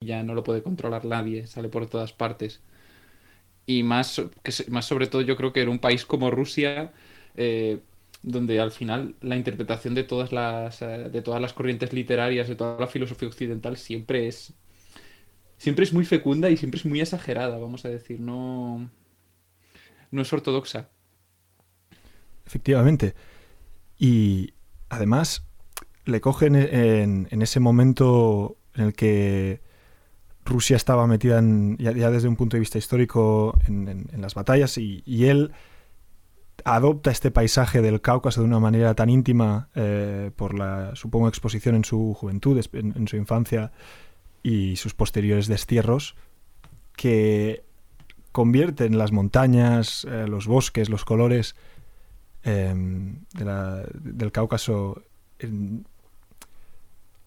ya no lo puede controlar nadie, sale por todas partes. Y más, más sobre todo yo creo que en un país como Rusia, eh, donde al final la interpretación de todas las, eh, de todas las corrientes literarias, de toda la filosofía occidental, siempre es, siempre es muy fecunda y siempre es muy exagerada, vamos a decir, no, no es ortodoxa. Efectivamente. Y además le cogen en, en ese momento en el que Rusia estaba metida en, ya, desde un punto de vista histórico en, las batallas y, él adopta este paisaje del Cáucaso de una manera tan íntima eh, por la, supongo, exposición en su juventud, en, su infancia y sus posteriores destierros, que convierten las montañas, eh, los bosques, los colores em, del Cáucaso en,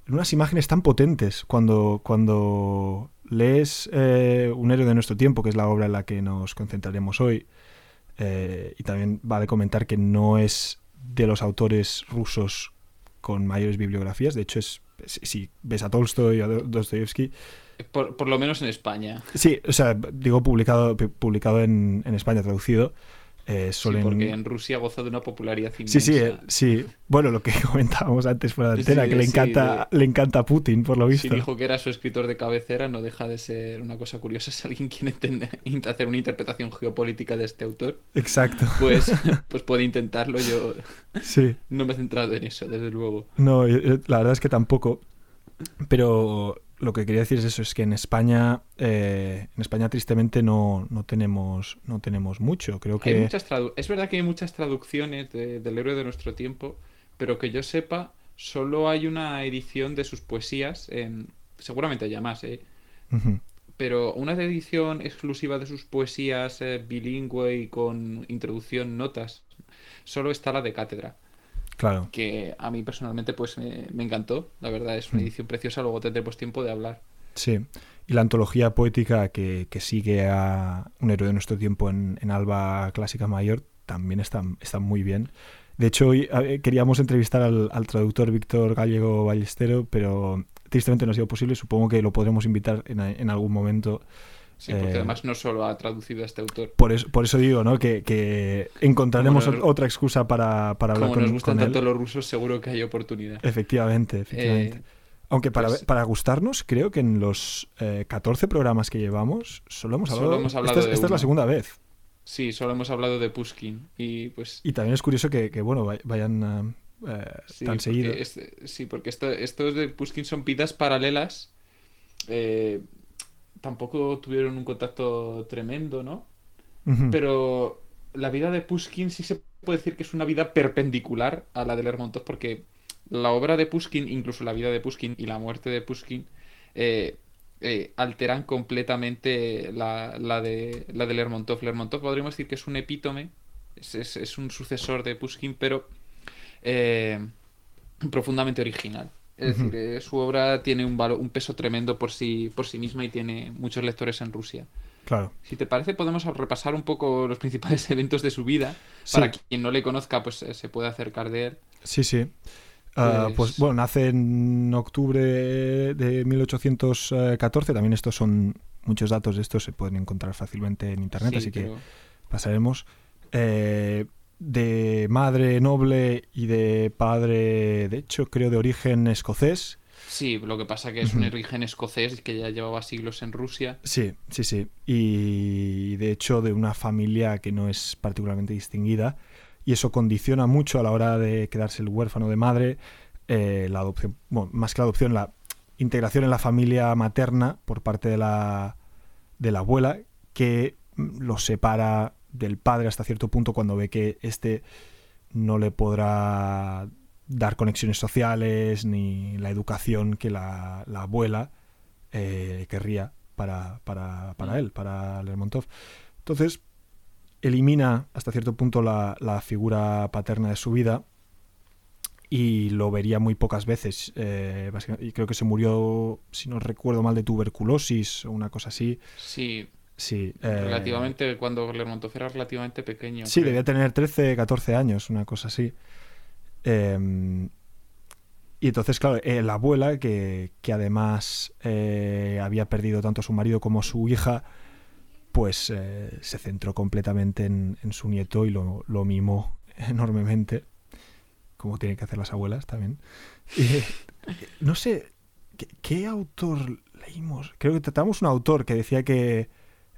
unas imágenes tan potentes cuando, cuando lees eh, Un héroe de nuestro tiempo, que es la obra en la que nos concentraremos hoy, eh, y también vale comentar que no es de los autores rusos con mayores bibliografías, de hecho es si ves a Tolstoy o a Dostoyevsky. Por, lo menos en España. Sí, o sea, digo publicado, publicado en, en España, traducido. Eh, porque en Rusia goza de una popularidad inmensa. Sí, sí, eh, sí. Bueno, lo que comentábamos antes fuera de antena, que le encanta, le encanta a Putin, por lo visto. Si dijo que era su escritor de cabecera, no deja de ser una cosa curiosa. Si alguien quiere hacer una interpretación geopolítica de este autor, exacto pues, pues puede intentarlo. Yo sí. no me he centrado en eso, desde luego. No, la verdad es que tampoco. Pero lo que quería decir es eso, es que en España, eh, en España tristemente no, no, tenemos, no tenemos mucho. Creo que... es verdad que hay muchas traducciones del héroe de nuestro tiempo, pero que yo sepa, solo hay una edición de sus poesías, en... seguramente haya más, ¿eh? pero una edición exclusiva de sus poesías eh, bilingüe y con introducción, notas, solo está la de cátedra. Claro. Que a mí personalmente pues me, encantó. La verdad es una mm. edición preciosa, luego tendremos tiempo de hablar. Sí. Y la antología poética que, sigue a un héroe de nuestro tiempo en, Alba Clásica Mayor también está, está muy bien. De hecho, hoy queríamos entrevistar al, traductor Víctor Gallego Ballestero, pero tristemente no ha sido posible. Supongo que lo podremos invitar en, en algún momento Sí, porque eh, además no solo ha traducido a este autor. Por eso, por eso digo, ¿no? Que, encontraremos otra excusa para, para hablar como nos gustan tanto los rusos, seguro que hay oportunidad. Efectivamente, efectivamente. Eh, Aunque para, pues para gustarnos, creo que en los 14 eh, programas que llevamos, solo hemos hablado, hemos esta, es, la segunda vez. Sí, solo hemos hablado de Pushkin. Y, pues... y también es curioso que, bueno, vayan tan seguido. sí, porque estos de Pushkin son pidas paralelas. Eh, tampoco tuvieron un contacto tremendo, ¿no? Pero la vida de Pushkin sí se puede decir que es una vida perpendicular a la de Lermontov, porque la obra de Pushkin, incluso la vida de Pushkin y la muerte de Pushkin, eh, eh, alteran completamente la, de, la de Lermontov. Lermontov podríamos decir que es un epítome, es, un sucesor de Pushkin, pero eh, profundamente original. Es decir, eh, su obra tiene un, un peso tremendo por sí, por sí misma y tiene muchos lectores en Rusia. Claro. Si te parece, podemos repasar un poco los principales eventos de su vida. Para quien no le conozca, pues eh, se puede acercar de él. Sí, sí. Ah, pues... pues... bueno, nace en octubre de 1814. También estos son muchos datos de estos se pueden encontrar fácilmente en internet, así que pasaremos. Eh, de madre noble y de padre, de hecho, creo de origen escocés. Sí, lo que pasa que es un origen escocés que ya llevaba siglos en Rusia. Sí, sí, sí. Y de hecho de una familia que no es particularmente distinguida. Y eso condiciona mucho a la hora de quedarse el huérfano de madre, eh, la adopción, bueno, más que la adopción, la integración en la familia materna por parte de la, de la abuela, que lo separa del padre hasta cierto punto cuando ve que este no le podrá dar conexiones sociales ni la educación que la, abuela eh, querría para, para, para, él, para Lermontov. Entonces, elimina hasta cierto punto la, figura paterna de su vida y lo vería muy pocas veces. Eh, y creo que se murió, si no recuerdo mal, de tuberculosis o una cosa así. Sí, Sí. Eh, relativamente, cuando Lermontov era relativamente pequeño. Sí, debía tener 13, 14 años, una cosa así. Em, Y entonces, claro, la abuela, que, además había perdido tanto a su marido como a su hija, pues se centró completamente en, su nieto y lo, lo mimó enormemente, como tienen que hacer las abuelas también. no sé, ¿qué, autor leímos? Creo que tratamos un autor que decía que...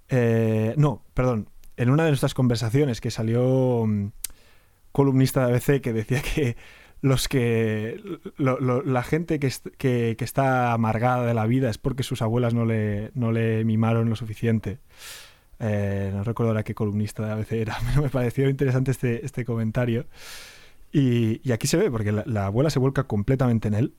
Eh, no, perdón, en una de nuestras conversaciones que salió mm, columnista de ABC que decía que los que la gente que, que, está amargada de la vida es porque sus abuelas no le, no le mimaron lo suficiente. Eh, no recuerdo ahora qué columnista de ABC era, pero me pareció interesante este, este comentario. Y, aquí se ve, porque la, abuela se vuelca completamente en él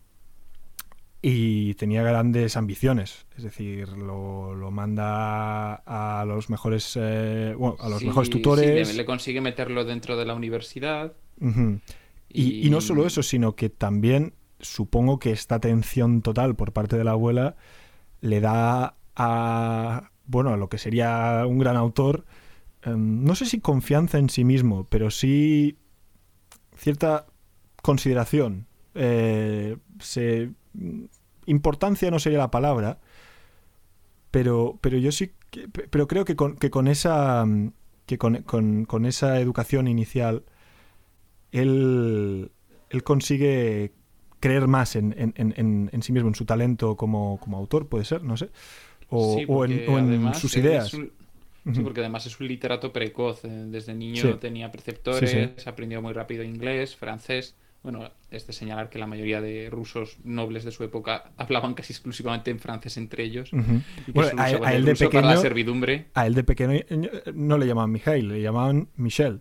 y tenía grandes ambiciones. Es decir, lo, manda a los mejores, eh, a los mejores tutores. Sí, le, consigue meterlo dentro de la universidad. y... no solo eso, sino que también supongo que esta atención total por parte de la abuela le da a, bueno, a lo que sería un gran autor, em, no sé si confianza en sí mismo, pero sí cierta consideración. Eh, importancia no sería la palabra, pero, pero yo sí, pero creo que con, que con esa, que con, esa educación inicial, él, él consigue creer más en, en, sí mismo, en su talento como, como autor, puede ser, no sé, o, en, sus ideas. Sí, porque además es un literato precoz. Eh, desde niño tenía preceptores, aprendió muy rápido inglés, francés. Bueno, es de señalar que la mayoría de rusos nobles de su época hablaban casi exclusivamente en francés entre ellos. a, él de pequeño, la servidumbre. A él de pequeño eh, no le llamaban Mijail, le llamaban Michel.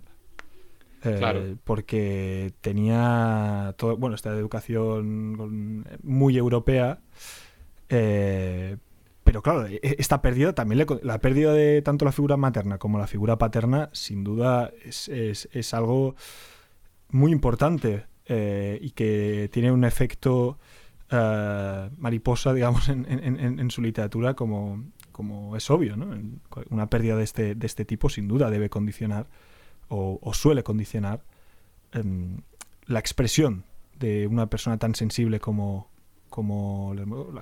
Eh, claro. Porque tenía todo, bueno, esta educación muy europea, eh, pero claro, e, e, esta pérdida también, la pérdida de tanto la figura materna como la figura paterna, sin duda es, algo muy importante eh, y que tiene un efecto eh, mariposa, digamos, en, su literatura como, como es obvio. ¿no? Una pérdida de este, de este tipo sin duda debe condicionar o, suele condicionar em, la expresión de una persona tan sensible como, como...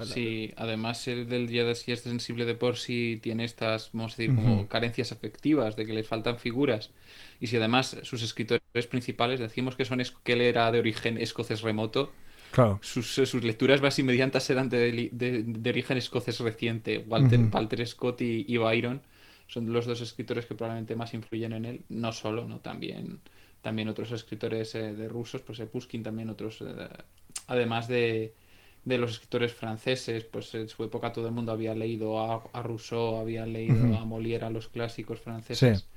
Sí, además el del día de si es sensible de por sí tiene estas, vamos a decir, como carencias afectivas, de que le faltan figuras. Y si además sus escritores principales decimos que son que él era de origen escocés remoto, claro. sus, sus lecturas más inmediatas eran de, de, origen escocés reciente. Walter, Walter Scott y, Byron son los dos escritores que probablemente más influyen en él. No solo, no también también otros escritores eh, de rusos, pues eh, Pushkin también otros, eh, además de, de los escritores franceses, pues en su época todo el mundo había leído a, Rousseau, había leído a Molière, a los clásicos franceses.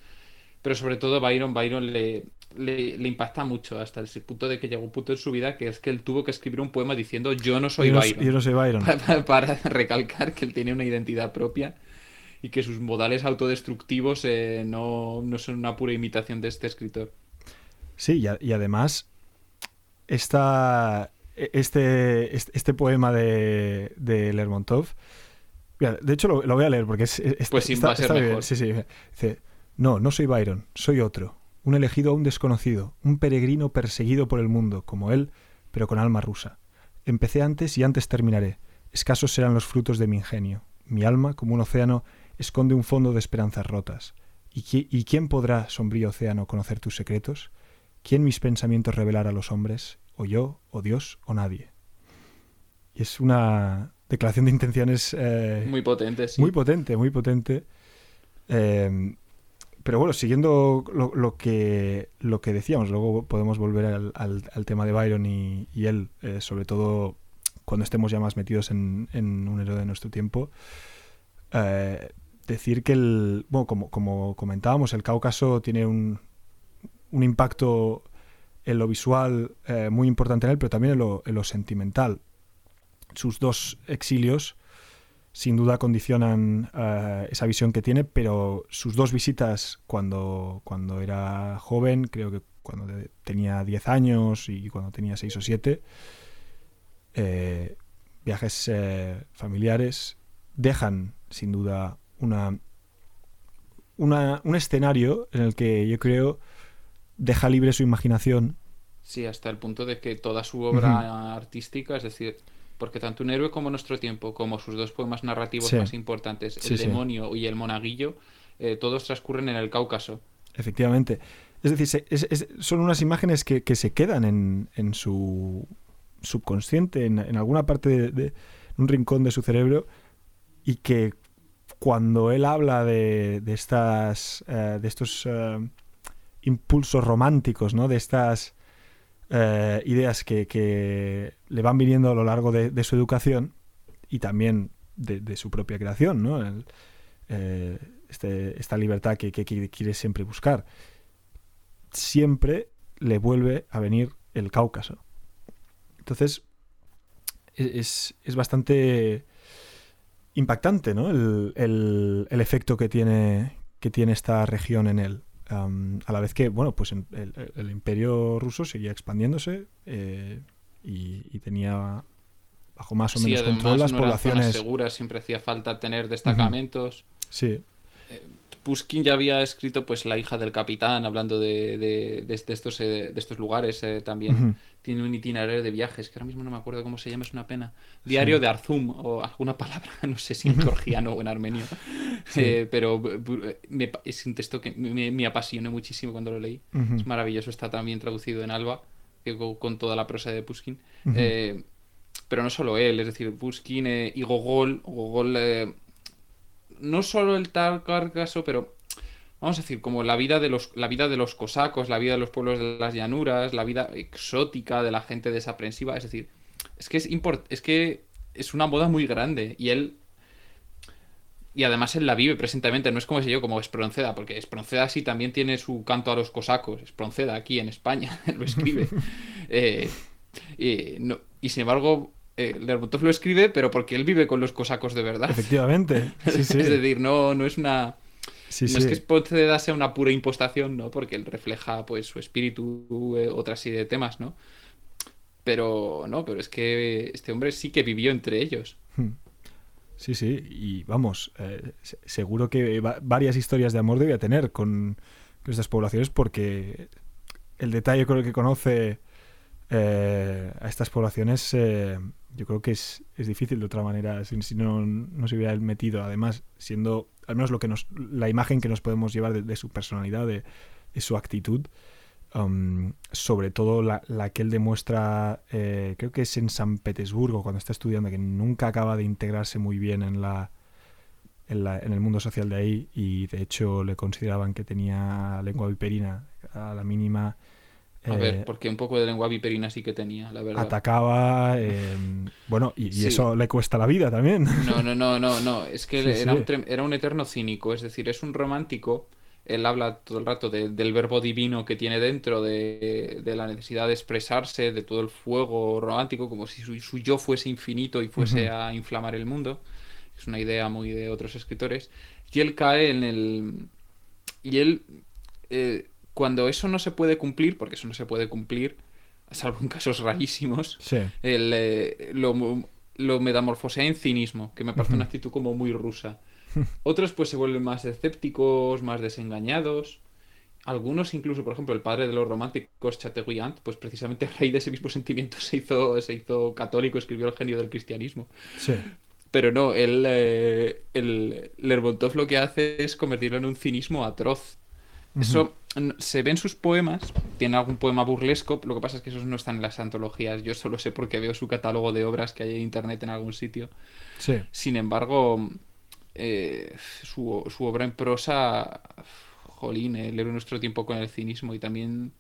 Pero sobre todo Byron, Byron le, le, impacta mucho hasta el punto de que llegó un punto en su vida que es que él tuvo que escribir un poema diciendo yo no soy Byron. Yo no soy Byron. Para, recalcar que él tiene una identidad propia y que sus modales autodestructivos eh, no, son una pura imitación de este escritor. Sí, y, y además esta, este, este, poema de, de Lermontov. de hecho, lo, voy a leer porque es, pues está, bien. Sí, sí. Dice, no, no soy Byron, soy otro. Un elegido aún desconocido, un peregrino perseguido por el mundo, como él, pero con alma rusa. Empecé antes y antes terminaré. Escasos serán los frutos de mi ingenio. Mi alma, como un océano, esconde un fondo de esperanzas rotas. ¿Y, ¿Y quién podrá, sombrío océano, conocer tus secretos? ¿Quién mis pensamientos revelar a los hombres? O yo, o Dios, o nadie. Y es una declaración de intenciones... Eh, muy potente, sí. Muy potente, muy potente. Eh, pero bueno, siguiendo lo, que, lo que decíamos, luego podemos volver al, tema de Byron y, él, eh, sobre todo cuando estemos ya más metidos en, un héroe de nuestro tiempo. decir que el, bueno, como, como comentábamos, el Cáucaso tiene un, un impacto en lo visual eh, muy importante en él, pero también en lo, sentimental. Sus dos exilios sin duda condicionan eh, esa visión que tiene, pero sus dos visitas cuando, cuando era joven, creo que cuando tenía 10 años y cuando tenía 6 o 7, eh, viajes familiares, dejan sin duda una, una, un escenario en el que yo creo deja libre su imaginación Sí, hasta el punto de que toda su obra artística, es decir, porque tanto un héroe como nuestro tiempo, como sus dos poemas narrativos más importantes, El demonio y El monaguillo, eh, todos transcurren en el Cáucaso. Efectivamente. Es decir, son unas imágenes que, se quedan en, su subconsciente, en, alguna parte de, un rincón de su cerebro, y que cuando él habla de, estas, eh, de estos eh, impulsos románticos, ¿no? de estas eh, ideas que, le van viniendo a lo largo de, su educación y también de, su propia creación, ¿no? Este, esta libertad que, quiere siempre buscar. Siempre le vuelve a venir el Cáucaso. Entonces, e, es, es bastante impactante, ¿no? El, el, efecto que tiene, que tiene esta región en él. A la vez que, bueno, pues el, imperio ruso seguía expandiéndose eh, y, tenía bajo más o menos control las poblaciones. seguras, siempre hacía falta tener destacamentos. Sí. Eh, Pushkin ya había escrito pues La hija del capitán, hablando de, de, estos, eh, de estos lugares también tiene un itinerario de viajes, que ahora mismo no me acuerdo cómo se llama, es una pena. Diario de Arzum, o alguna palabra, no sé si en georgiano o en armenio. Eh, pero me, es un texto que me, apasionó muchísimo cuando lo leí. Es maravilloso, está también traducido en Alba, con toda la prosa de Pushkin. Eh, pero no solo él, es decir, Pushkin eh, y Gogol, Gogol, no solo el tal carcaso, pero vamos a decir, como la vida de los, la vida de los cosacos, la vida de los pueblos de las llanuras, la vida exótica de la gente desaprensiva. Es decir, es que es, es que es una moda muy grande. Y él. Y además él la vive presentemente, no es como si yo, como Espronceda, porque Espronceda sí también tiene su canto a los cosacos. Espronceda aquí en España lo escribe. Eh, y sin embargo, eh, Lermontov lo escribe, pero porque él vive con los cosacos de verdad. Efectivamente. es decir, no, no es una no es que Espronceda sea una pura impostación, ¿no? Porque él refleja pues su espíritu, eh, otra serie de temas, ¿no? Pero no, pero es que este hombre sí que vivió entre ellos. Hmm. Sí, sí, y vamos, eh, seguro que varias historias de amor debía tener con, estas poblaciones porque el detalle con el que conoce eh, a estas poblaciones yo creo que es, difícil de otra manera si, si no, no, se hubiera metido, además siendo al menos lo que nos, la imagen que nos podemos llevar de, su personalidad, de, su actitud, um, sobre todo la, que él demuestra, eh, creo que es en San Petersburgo, cuando está estudiando, que nunca acaba de integrarse muy bien en la, en, el mundo social de ahí y de hecho le consideraban que tenía lengua viperina a la mínima. A ver, eh, porque un poco de lengua viperina sí que tenía, la verdad. Atacaba, em, bueno, y, eso le cuesta la vida también. No, no, no, no, no. Es que era, Un era, Un eterno cínico, es decir, es un romántico. Él habla todo el rato del verbo divino que tiene dentro, de, la necesidad de expresarse, de todo el fuego romántico, como si su, yo fuese infinito y fuese a inflamar el mundo. Es una idea muy de otros escritores. Y él cae en el. Y él. Eh, cuando eso no se puede cumplir, porque eso no se puede cumplir, salvo en casos rarísimos, eh, lo, lo, metamorfosea en cinismo, que me parece una actitud como muy rusa. Otros pues se vuelven más escépticos, más desengañados. Algunos incluso, por ejemplo, el padre de los románticos, Chateaubriand, pues precisamente a raíz de ese mismo sentimiento se hizo, se hizo católico, escribió el genio del cristianismo. Pero no, él, eh, el Lermontov lo que hace es convertirlo en un cinismo atroz. Eso se ve en sus poemas, tiene algún poema burlesco, lo que pasa es que esos no están en las antologías, yo solo sé porque veo su catálogo de obras que hay en internet en algún sitio. Sí. Sin embargo, eh, su, obra en prosa, jolín, eh, leer nuestro tiempo con el cinismo y también...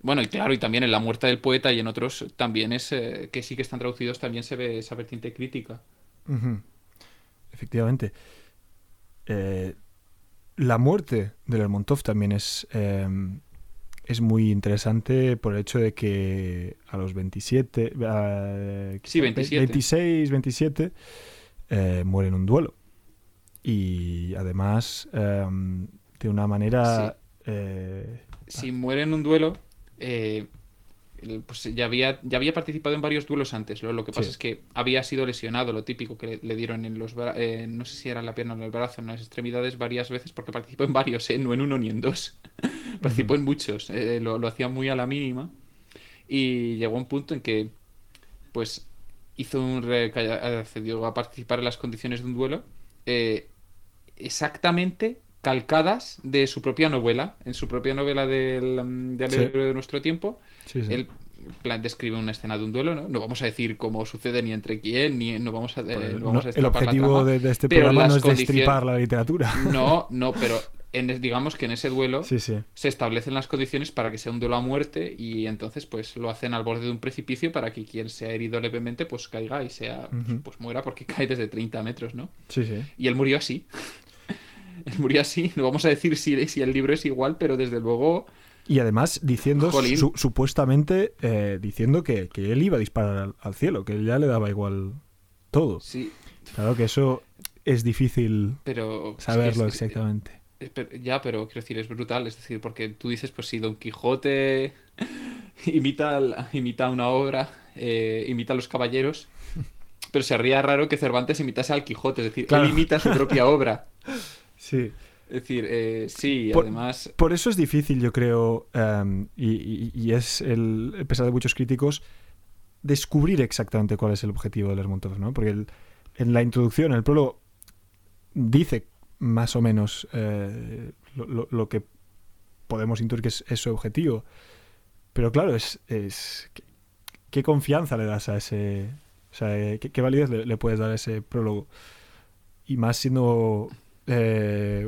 Bueno, y claro, y también en La muerte del poeta y en otros también es, eh, que sí que están traducidos, también se ve esa vertiente crítica. Efectivamente. Eh, la muerte de Lermontov también es, em, es muy interesante por el hecho de que a los 27, sí, 26, 27, muere en un duelo. Y además, em, de una manera... si eh, muere en un duelo, eh, pues ya había, ya había participado en varios duelos antes. Lo, que pasa es que había sido lesionado, lo típico que le, dieron en los eh, no sé si era en la pierna o en el brazo, en las extremidades varias veces, porque participó en varios, ¿eh? no en uno ni en dos. participó en muchos, eh, lo, hacía muy a la mínima. Y llegó un punto en que, pues, hizo un accedió a participar en las condiciones de un duelo eh, exactamente calcadas de su propia novela, en su propia novela del, del de nuestro tiempo. Sí, Él plan describe una escena de un duelo, ¿no? No vamos a decir cómo sucede ni entre quién, ni no vamos a, eh, pues El objetivo de, este programa no es destripar la literatura. No, no, pero en, digamos que en ese duelo se establecen las condiciones para que sea un duelo a muerte y entonces pues lo hacen al borde de un precipicio para que quien sea herido levemente pues caiga y sea pues muera porque cae desde 30 metros, ¿no? Sí, sí. Y él murió así. Él murió así, no vamos a decir si, si el libro es igual, pero desde luego y además diciendo, supuestamente, eh, diciendo que, él iba a disparar al, cielo, que ya le daba igual todo. Sí. Claro que eso es difícil saberlo exactamente. ya, pero quiero decir, es brutal. Es decir, porque tú dices, pues si Don Quijote imita, imita una obra, eh, imita a los caballeros, pero sería raro que Cervantes imitase al Quijote. Es decir, él imita su propia obra. Sí. Es decir, eh, sí, además. Por eso es difícil, yo creo, em, y, es el, a pesar de muchos críticos, descubrir exactamente cuál es el objetivo de Lermontov, ¿no? Porque en la introducción, el prólogo dice más o menos eh, lo, que podemos intuir que es, su objetivo. Pero claro, es, es ¿qué, confianza le das a ese. O sea, ¿qué, validez le, le, puedes dar a ese prólogo? Y más siendo eh,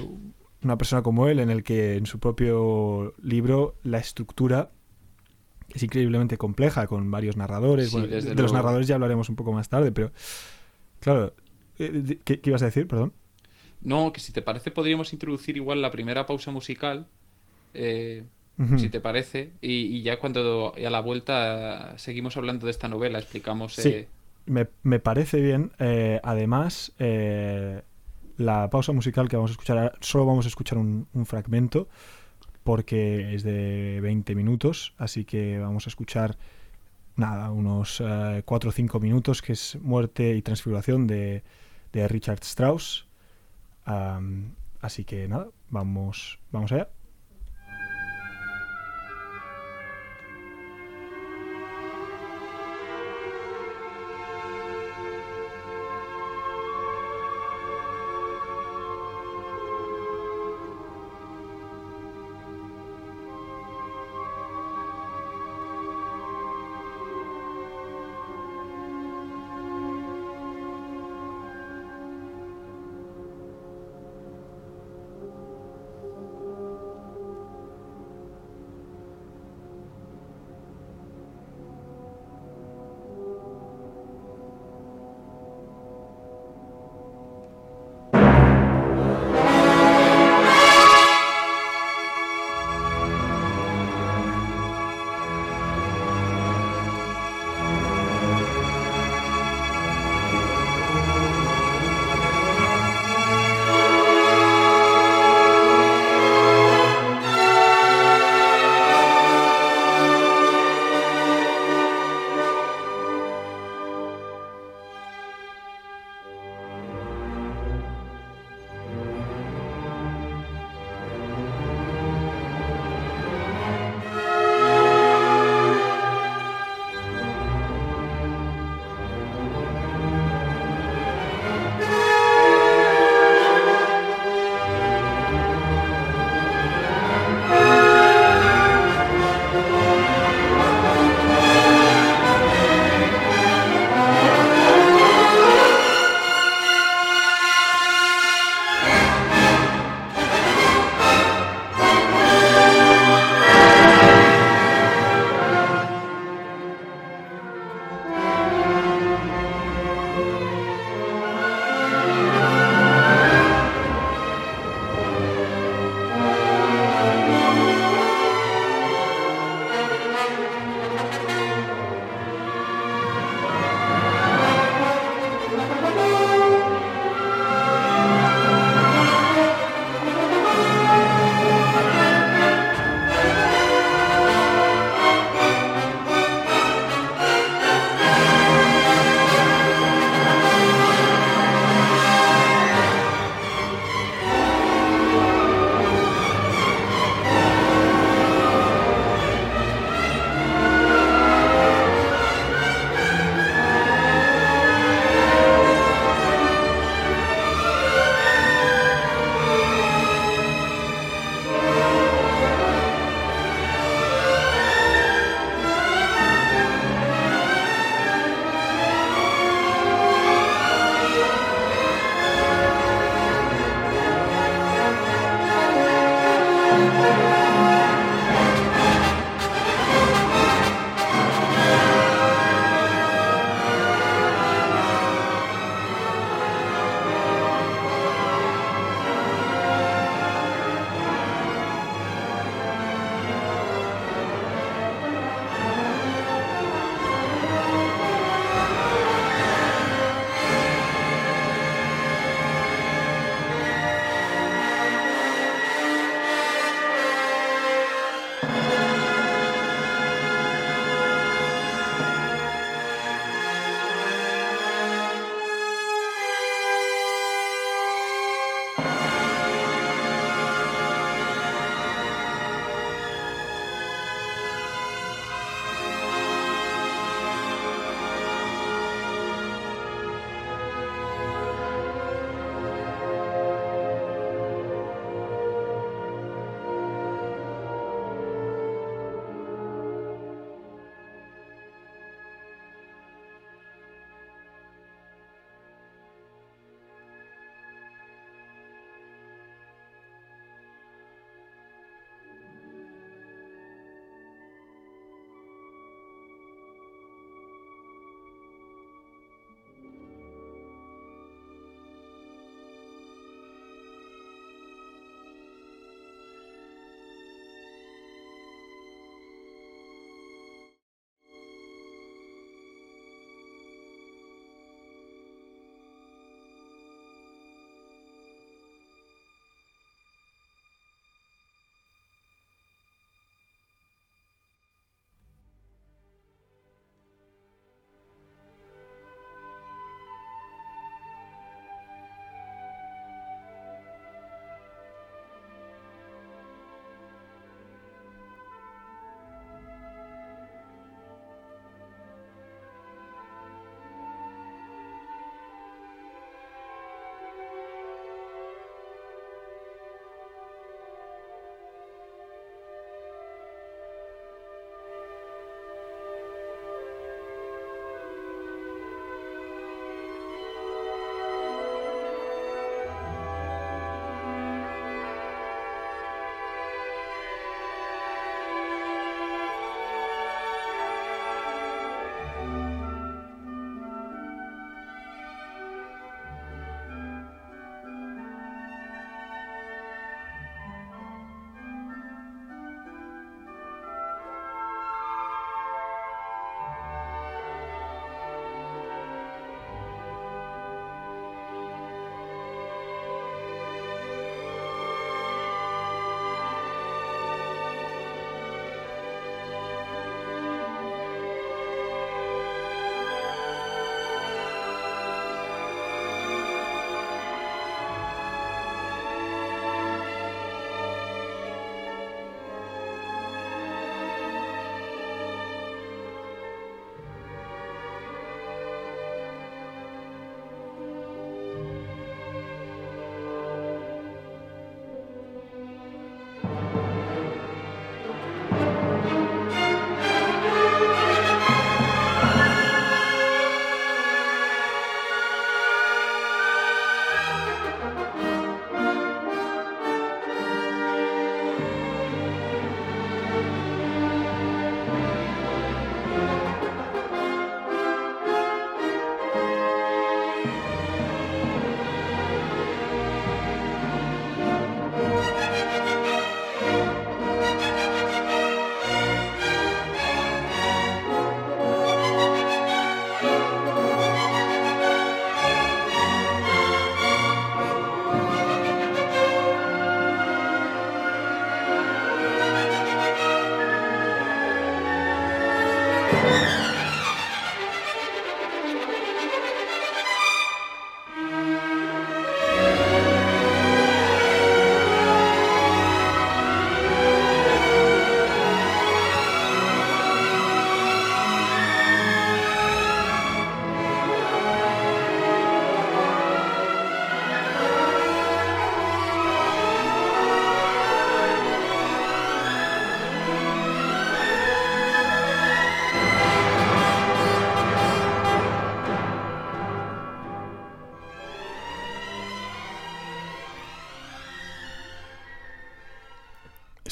una persona como él, en el que en su propio libro la estructura es increíblemente compleja, con varios narradores. de los narradores ya hablaremos un poco más tarde, pero claro, eh, ¿qué, ibas a decir? Perdón. No, que si te parece podríamos introducir igual la primera pausa musical, eh, si te parece, y, ya cuando a la vuelta seguimos hablando de esta novela, explicamos... Sí, me, me, parece bien. además, la pausa musical que vamos a escuchar, solo vamos a escuchar un, fragmento porque es de 20 minutos, así que vamos a escuchar nada, unos 4 o 5 minutos, que es Muerte y Transfiguración de, de Richard Strauss. así que nada, vamos, vamos allá.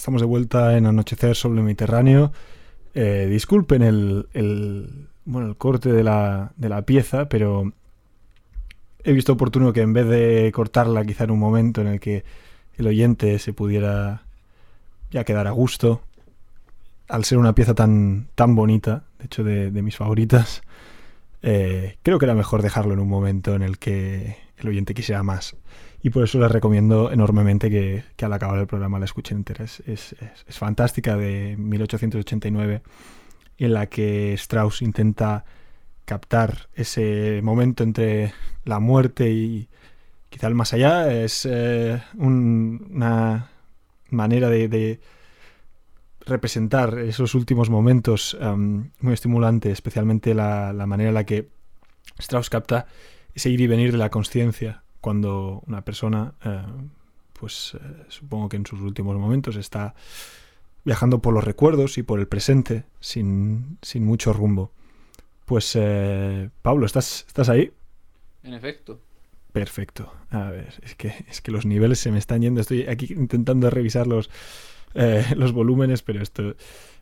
Estamos de vuelta en Anochecer sobre el Mediterráneo. Eh, disculpen el, bueno, el corte de la, de la pieza, pero he visto oportuno que en vez de cortarla quizá en un momento en el que el oyente se pudiera ya quedar a gusto, al ser una pieza tan, tan bonita, de hecho de, mis favoritas, eh, creo que era mejor dejarlo en un momento en el que el oyente quisiera más. Y por eso les recomiendo enormemente que, al acabar el programa la escuchen entera. Es, es, fantástica de 1889, en la que Strauss intenta captar ese momento entre la muerte y quizá el más allá. Es eh, una manera de, representar esos últimos momentos muy estimulante, especialmente la, manera en la que Strauss capta ese ir y venir de la conciencia cuando una persona, eh, pues eh, supongo que en sus últimos momentos está viajando por los recuerdos y por el presente sin, sin mucho rumbo. Pues eh, Pablo, ¿estás, ¿estás ahí? En efecto. Perfecto. A ver, es que, es que los niveles se me están yendo. Estoy aquí intentando revisar los, los volúmenes, pero esto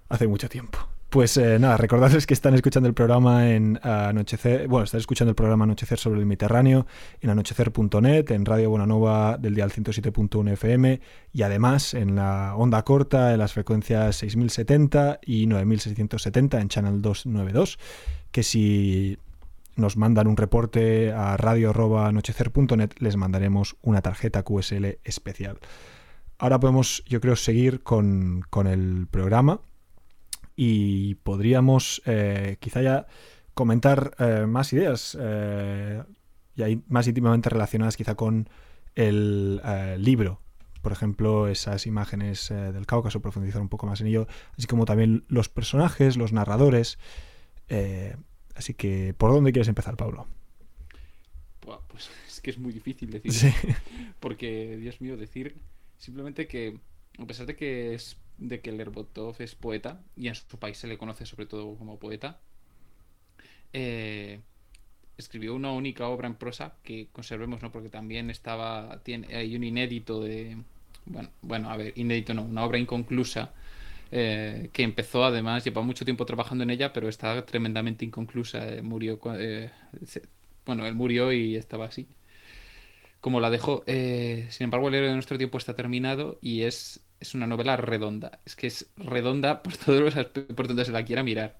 hace mucho tiempo. Pues eh, nada, recordarles que están escuchando el programa en Anochecer, bueno, están escuchando el programa Anochecer sobre el Mediterráneo en anochecer.net, en Radio Bonanova del dial 107.1 FM y además en la onda corta en las frecuencias 6070 y 9670 en Channel 292, que si nos mandan un reporte a radio.anochecer.net les mandaremos una tarjeta QSL especial. Ahora podemos, yo creo, seguir con, con el programa y podríamos eh, quizá ya comentar eh, más ideas eh, y más íntimamente relacionadas quizá con el libro. Por ejemplo, esas imágenes del Cáucaso, profundizar un poco más en ello, así como también los personajes, los narradores. así que, ¿por dónde quieres empezar, Pablo? pues es que es muy difícil decir. Porque, Dios mío, decir simplemente que, a pesar de que es de que Lermontov es poeta y en su país se le conoce sobre todo como poeta. Eh, escribió una única obra en prosa que conservemos, ¿no? Porque también estaba. Tiene, hay un inédito de. Bueno, bueno, a ver, inédito no, una obra inconclusa. Eh, que empezó además, lleva mucho tiempo trabajando en ella, pero está tremendamente inconclusa. Eh, murió. bueno, él murió y estaba así. Como la dejó. sin embargo, el héroe de nuestro tiempo está terminado y es es una novela redonda. Es que es redonda por todos los aspectos, por donde se la quiera mirar.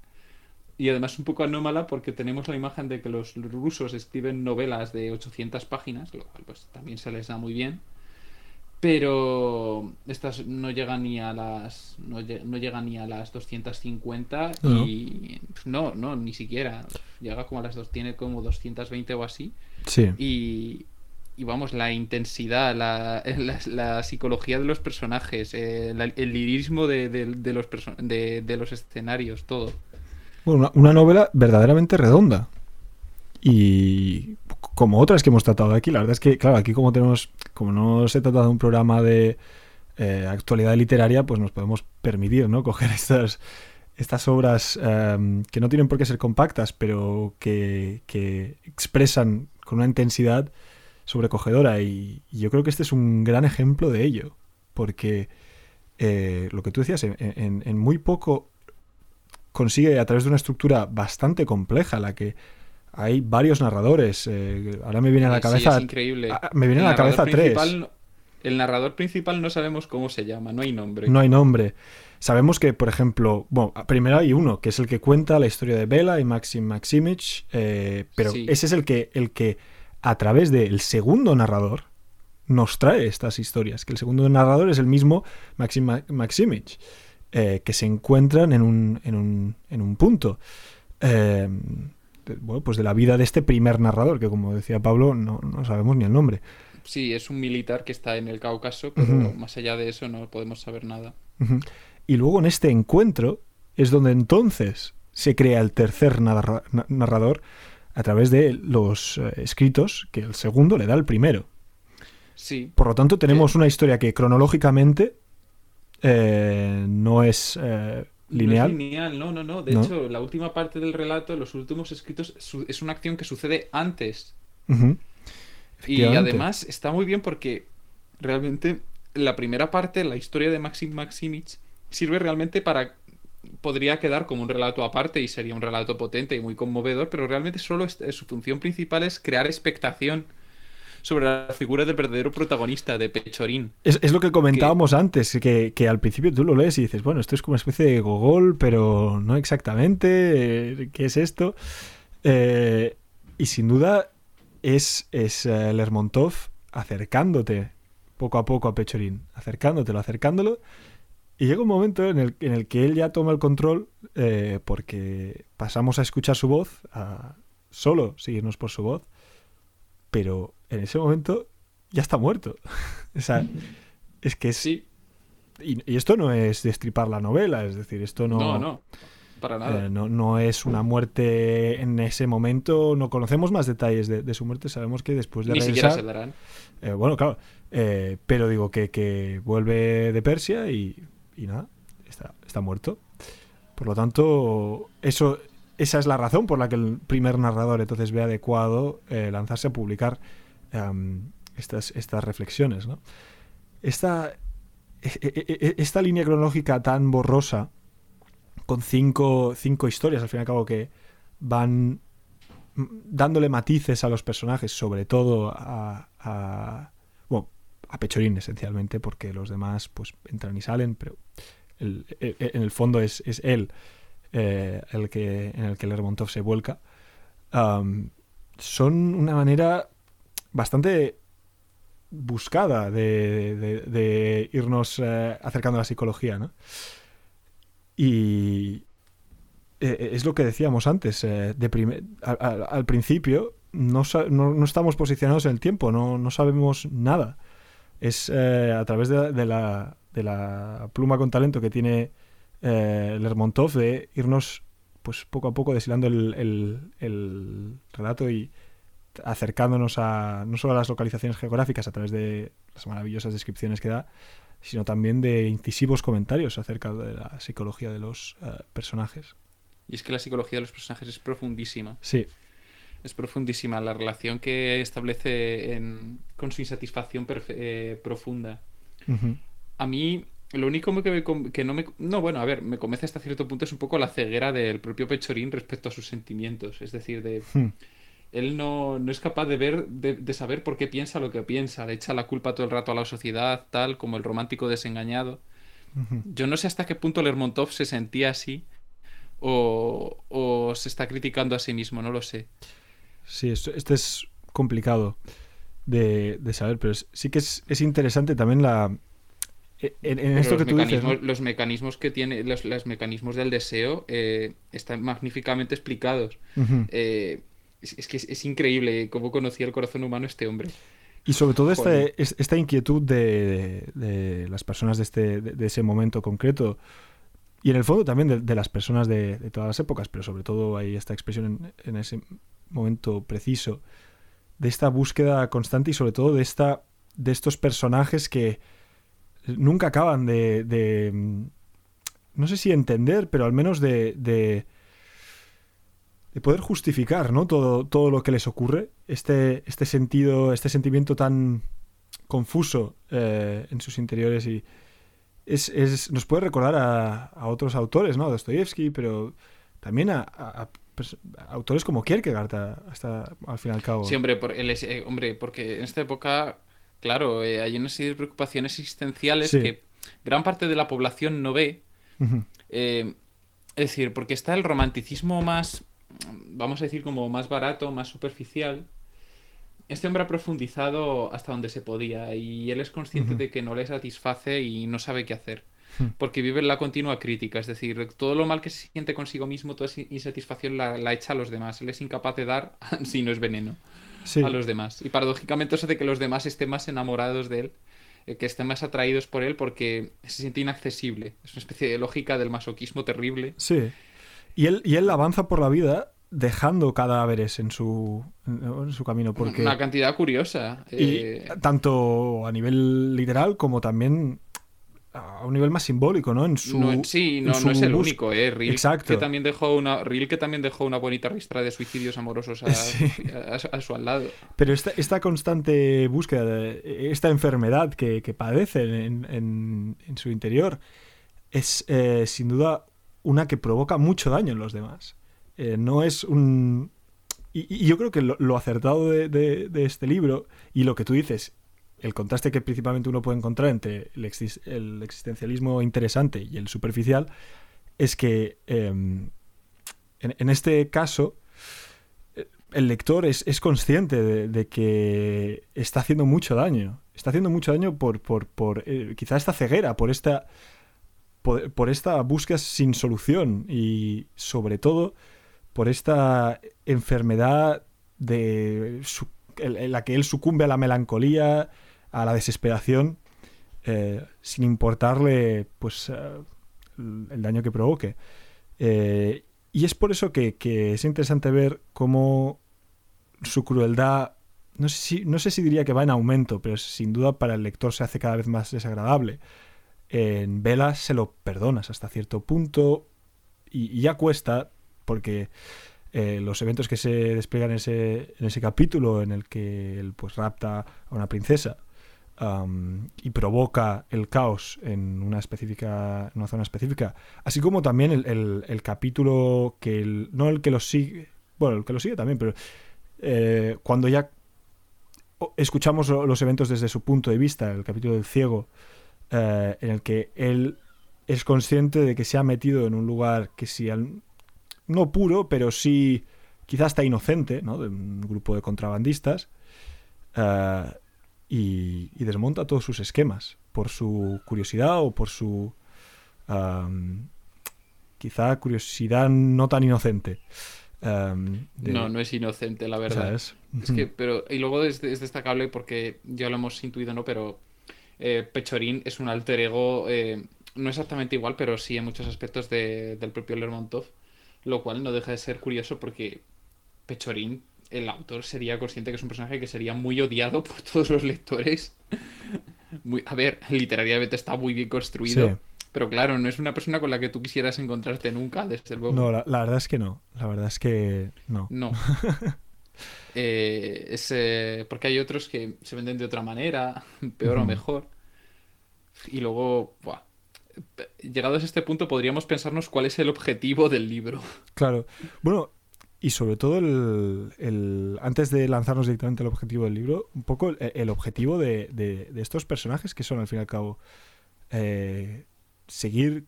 Y además un poco anómala porque tenemos la imagen de que los rusos escriben novelas de 800 páginas, lo cual pues también se les da muy bien. Pero estas no llegan ni a las no, llegan ni a las 250 y no, no, ni siquiera. Llega como a las dos, tiene como 220 o así. Sí. Y, y vamos, la intensidad, la, la, psicología de los personajes, eh, el lirismo de, de, los de, los escenarios, todo. Bueno, una, novela verdaderamente redonda. Y como otras que hemos tratado aquí, la verdad es que, claro, aquí como tenemos, como no se trata de un programa de eh, actualidad literaria, pues nos podemos permitir, ¿no? Coger estas, estas obras em, que no tienen por qué ser compactas, pero que, que expresan con una intensidad sobrecogedora y, yo creo que este es un gran ejemplo de ello, porque eh, lo que tú decías, en, muy poco consigue a través de una estructura bastante compleja, la que hay varios narradores. Eh, ahora me viene a la cabeza. increíble. me viene a la cabeza tres. El narrador principal no sabemos cómo se llama, no hay nombre. No hay nombre. Sabemos que, por ejemplo, bueno, primero hay uno, que es el que cuenta la historia de Bela y Maxim Maximich, eh, pero ese es el que, el que a través del segundo narrador, nos trae estas historias, que el segundo narrador es el mismo Maxim Maximich, eh, que se encuentran en un, en un, en un punto. Eh, bueno, pues de la vida de este primer narrador, que como decía Pablo, no, sabemos ni el nombre. Sí, es un militar que está en el Cáucaso, pero más allá de eso no podemos saber nada. Y luego en este encuentro es donde entonces se crea el tercer narrador, a través de los eh, escritos que el segundo le da al primero. Sí. Por lo tanto, tenemos una historia que cronológicamente eh, no es eh, lineal. No es lineal, no, no, no. De hecho, la última parte del relato, los últimos escritos, es una acción que sucede antes. Y además está muy bien porque realmente la primera parte, la historia de Maxim Maximich, sirve realmente para podría quedar como un relato aparte y sería un relato potente y muy conmovedor, pero realmente solo su función principal es crear expectación sobre la figura del verdadero protagonista de Pechorín. Es, lo que comentábamos antes, que, al principio tú lo lees y dices, bueno, esto es como una especie de gogol, pero no exactamente, eh, ¿qué es esto? Eh, y sin duda es, es eh, Lermontov acercándote poco a poco a Pechorín, acercándotelo, acercándolo. Y llega un momento en el, en el que él ya toma el control porque pasamos a escuchar su voz, a solo seguirnos por su voz, pero en ese momento ya está muerto. o sea, es que sí. Y, esto no es destripar la novela, es decir, esto no. No, no. Para nada. Eh, no, es una muerte en ese momento. No conocemos más detalles de, su muerte. Sabemos que después de Ni siquiera se darán. Eh, bueno, claro. Eh, pero digo que, que, vuelve de Persia y, y nada, está, está muerto. Por lo tanto, eso, esa es la razón por la que el primer narrador entonces ve adecuado lanzarse a publicar estas, estas reflexiones. ¿no? Esta, e, e, e, esta línea cronológica tan borrosa, con cinco, cinco historias al fin y al cabo que van dándole matices a los personajes, sobre todo a, a Pechorín esencialmente, porque los demás pues entran y salen, pero en el fondo es, es él eh, el que, en el que Lermontov se vuelca. son una manera bastante buscada de, irnos eh, acercando a la psicología, ¿no? Y eh, es lo que decíamos antes, de al, principio no, estamos posicionados en el tiempo, no, sabemos nada. Es a través de, la, de, la, pluma con talento que tiene Lermontov de irnos pues poco a poco deshilando el, el relato y, acercándonos a no solo a las localizaciones geográficas a través de las maravillosas descripciones que da, sino también de incisivos comentarios acerca de la psicología de los eh, personajes. Y es que la psicología de los personajes es profundísima. Sí. Es profundísima la relación que establece con su insatisfacción eh, profunda. A mí, lo único que, que, no me. No, bueno, a ver, me convence hasta cierto punto es un poco la ceguera del propio Pechorín respecto a sus sentimientos. Es decir, de. Hmm él no, es capaz de ver, de, saber por qué piensa lo que piensa, le echa la culpa todo el rato a la sociedad, tal como el romántico desengañado. Yo no sé hasta qué punto Lermontov se sentía así o, se está criticando a sí mismo, no lo sé. Sí, esto, es complicado de, saber, pero sí que es, interesante también la, e, en, esto que tú dices, Los mecanismos que tiene, los, mecanismos del deseo eh, están magníficamente explicados. Es, que es, increíble cómo conocía el corazón humano este hombre. Y sobre todo este, esta inquietud de, las personas de, este, de, ese momento concreto, y en el fondo también de, las personas de, todas las épocas, pero sobre todo hay esta expresión en, ese momento preciso, de esta búsqueda constante y sobre todo de, esta, de estos personajes que nunca acaban de, no sé si entender, pero al menos de, de poder justificar ¿no? todo, todo lo que les ocurre, este, este sentido, este sentimiento tan confuso eh, en sus interiores y es, nos puede recordar a, otros autores, ¿no? Dostoyevsky, pero también a, autores como Kierkegaard hasta al fin y al cabo. Sí, hombre, por, eh, hombre porque en esta época, claro, eh, hay una serie de preocupaciones existenciales que gran parte de la población no ve. es decir, porque está el romanticismo más vamos a decir, como más barato, más superficial. Este hombre ha profundizado hasta donde se podía y él es consciente de que no le satisface y no sabe qué hacer. Hmm. Porque vive la continua crítica, es decir, todo lo mal que se siente consigo mismo, toda esa insatisfacción la, echa a los demás. Él es incapaz de dar, si no es veneno, a los demás. Y paradójicamente eso hace que los demás estén más enamorados de él, eh, que estén más atraídos por él porque se siente inaccesible. Es una especie de lógica del masoquismo terrible. Sí. Y él, y él avanza por la vida dejando cadáveres en su, en su camino. Porque... Una cantidad curiosa. Y eh, tanto a nivel literal como también a un nivel más simbólico, ¿no? En su, sí, no, no es el único, ¿eh? Exacto. Que también dejó una, que también dejó una bonita ristra de suicidios amorosos a, a, su al lado. Pero esta, esta constante búsqueda, de, esta enfermedad que, que padece en, en, su interior, es eh, sin duda una que provoca mucho daño en los demás. Eh, no es un... Y, yo creo que lo, acertado de, de este libro y lo que tú dices, el contraste que principalmente uno puede encontrar entre el, existencialismo interesante y el superficial es que em, en, este caso el lector es, consciente de, que está haciendo mucho daño. Está haciendo mucho daño por, por, por eh, quizá esta ceguera, por esta, por, esta búsqueda sin solución y sobre todo por esta enfermedad de en la que él sucumbe a la melancolía, a la desesperación eh, sin importarle pues eh, el daño que provoque. Eh, y es por eso que, es interesante ver cómo su crueldad, no sé, si, no sé si diría que va en aumento, pero sin duda para el lector se hace cada vez más desagradable. En Vela se lo perdonas hasta cierto punto y, ya cuesta porque los eventos que se despliegan en ese, en ese capítulo en el que él pues rapta a una princesa y provoca el caos en una específica una zona específica así como también el, capítulo que no el que lo sigue bueno el que lo sigue también pero eh, cuando ya escuchamos los eventos desde su punto de vista el capítulo del ciego eh, en el que él es consciente de que se ha metido en un lugar que sí no puro pero sí quizás está inocente ¿no? de un grupo de contrabandistas eh, y, desmonta todos sus esquemas por su curiosidad o por su quizá curiosidad no tan inocente. No, no es inocente, la verdad. Es? que, pero, y luego es, destacable porque ya lo hemos intuido, ¿no? Pero eh, Pechorín es un alter ego, eh, no exactamente igual, pero sí en muchos aspectos del propio Lermontov, lo cual no deja de ser curioso porque Pechorín el autor sería consciente que es un personaje que sería muy odiado por todos los lectores. Muy, a ver, literariamente está muy bien construido. Pero claro, no es una persona con la que tú quisieras encontrarte nunca, desde luego. No, la, verdad es que no. La verdad es que no. No. Eh, es, eh, porque hay otros que se venden de otra manera, peor o mejor. Y luego, buah, llegados a este punto, podríamos pensarnos cuál es el objetivo del libro. Claro. Bueno, y sobre todo, el, antes de lanzarnos directamente al objetivo del libro, un poco el, objetivo de, estos personajes que son, al fin y al cabo, eh, seguir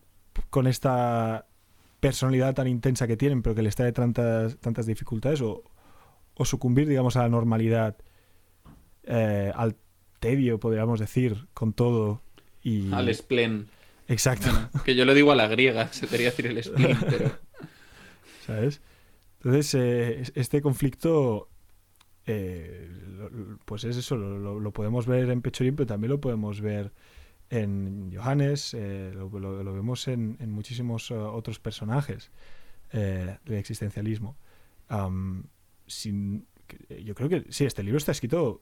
con esta personalidad tan intensa que tienen, pero que les trae tantas, tantas dificultades, o, sucumbir, digamos, a la normalidad, eh, al tedio, podríamos decir, con todo. Y... Al splen. Exacto. que yo lo digo a la griega, se debería decir el splen, pero... ¿Sabes? Entonces, eh, este conflicto, eh, pues es eso, lo, podemos ver en Pechorín, pero también lo podemos ver en Johannes, eh, lo, vemos en, muchísimos otros personajes del existencialismo. sin, yo creo que sí, este libro está escrito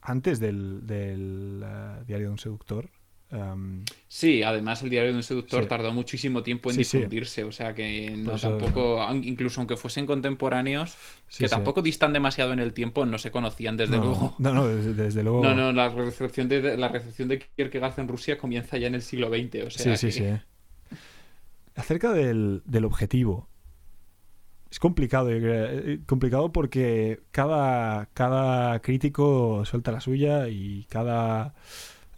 antes del, del Diario de un Seductor, sí, además el diario de un seductor tardó muchísimo tiempo en difundirse, o sea que no tampoco, incluso aunque fuesen contemporáneos, que tampoco distan demasiado en el tiempo, no se conocían desde luego. No, no, desde, luego. No, no, la recepción de la recepción de Kierkegaard en Rusia comienza ya en el siglo XX, o sea. Sí, sí, sí. Acerca del, objetivo. Es complicado, eh, complicado porque cada, cada crítico suelta la suya y cada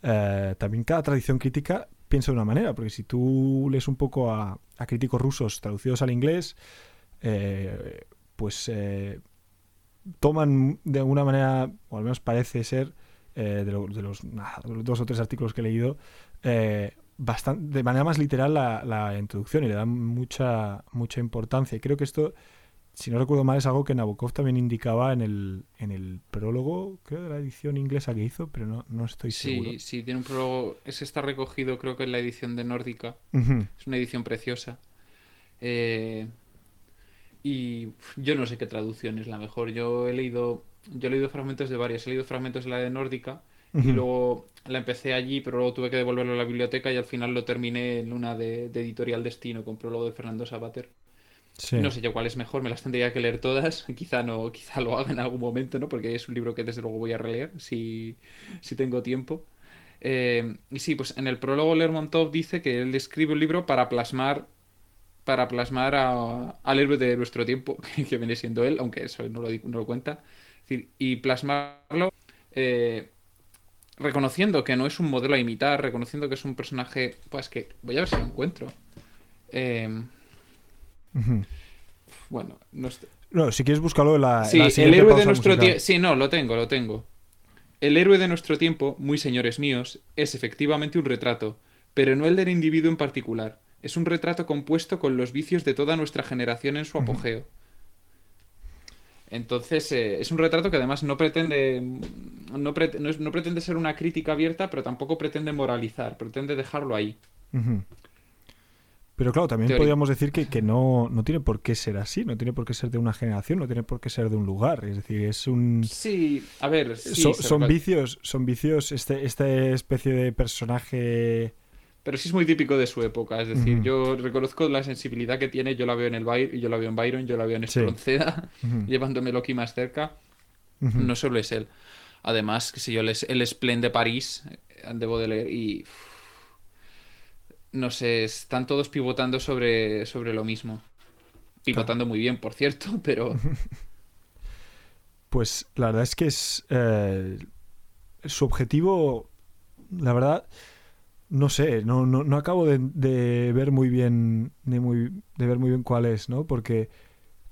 eh, también cada tradición crítica piensa de una manera, porque si tú lees un poco a, críticos rusos traducidos al inglés, eh, pues eh, toman de alguna manera, o al menos parece ser, de, los, dos o tres artículos que he leído, bastante, de manera más literal la, la, introducción y le dan mucha, mucha importancia. Y creo que esto si no recuerdo mal, es algo que Nabokov también indicaba en el, en el prólogo, creo, de la edición inglesa que hizo, pero no, no estoy seguro. Sí, sí, tiene un prólogo. Ese está recogido, creo que en la edición de Nórdica. Es una edición preciosa. Eh, y yo no sé qué traducción es la mejor. Yo he leído, yo he leído fragmentos de varias. He leído fragmentos de la de Nórdica y luego la empecé allí, pero luego tuve que devolverlo a la biblioteca y al final lo terminé en una de, Editorial Destino con prólogo de Fernando Sabater. No sé yo cuál es mejor, me las tendría que leer todas. Quizá no, quizá lo haga en algún momento, ¿no? Porque es un libro que desde luego voy a releer si, si tengo tiempo. Eh, y sí, pues en el prólogo Lermontov dice que él escribe un libro para plasmar para plasmar al héroe de nuestro tiempo, que viene siendo él, aunque eso no lo, no lo cuenta. y plasmarlo eh, reconociendo que no es un modelo a imitar, reconociendo que es un personaje, pues que voy a ver si lo encuentro. Eh, bueno, no, no, si quieres buscarlo en la. Sí, el héroe de nuestro tiempo. Sí, no, lo tengo, lo tengo. El héroe de nuestro tiempo, muy señores míos, es efectivamente un retrato, pero no el del individuo en particular. Es un retrato compuesto con los vicios de toda nuestra generación en su apogeo. Entonces, eh, es un retrato que además no pretende. No, pretende ser una crítica abierta, pero tampoco pretende moralizar, pretende dejarlo ahí. Pero claro, también podríamos decir que, que no, no, tiene por qué ser así, no tiene por qué ser de una generación, no tiene por qué ser de un lugar. Es decir, es un. Sí, a ver. son vicios, son vicios, este, esta especie de personaje pero sí es muy típico de su época. Es decir, yo reconozco la sensibilidad que tiene, yo la veo en el Byron, yo la veo en Byron, yo la veo en Espronceda, llevándome Loki más cerca. No solo es él. Además, que si yo, el Splend de París, eh, debo de leer, y. no sé, están todos pivotando sobre, sobre lo mismo. Pivotando muy bien, por cierto, pero. Pues la verdad es que es. Eh, su objetivo, la verdad no sé, no, no, no acabo de, ver muy bien de, muy, de ver muy bien cuál es, ¿no? Porque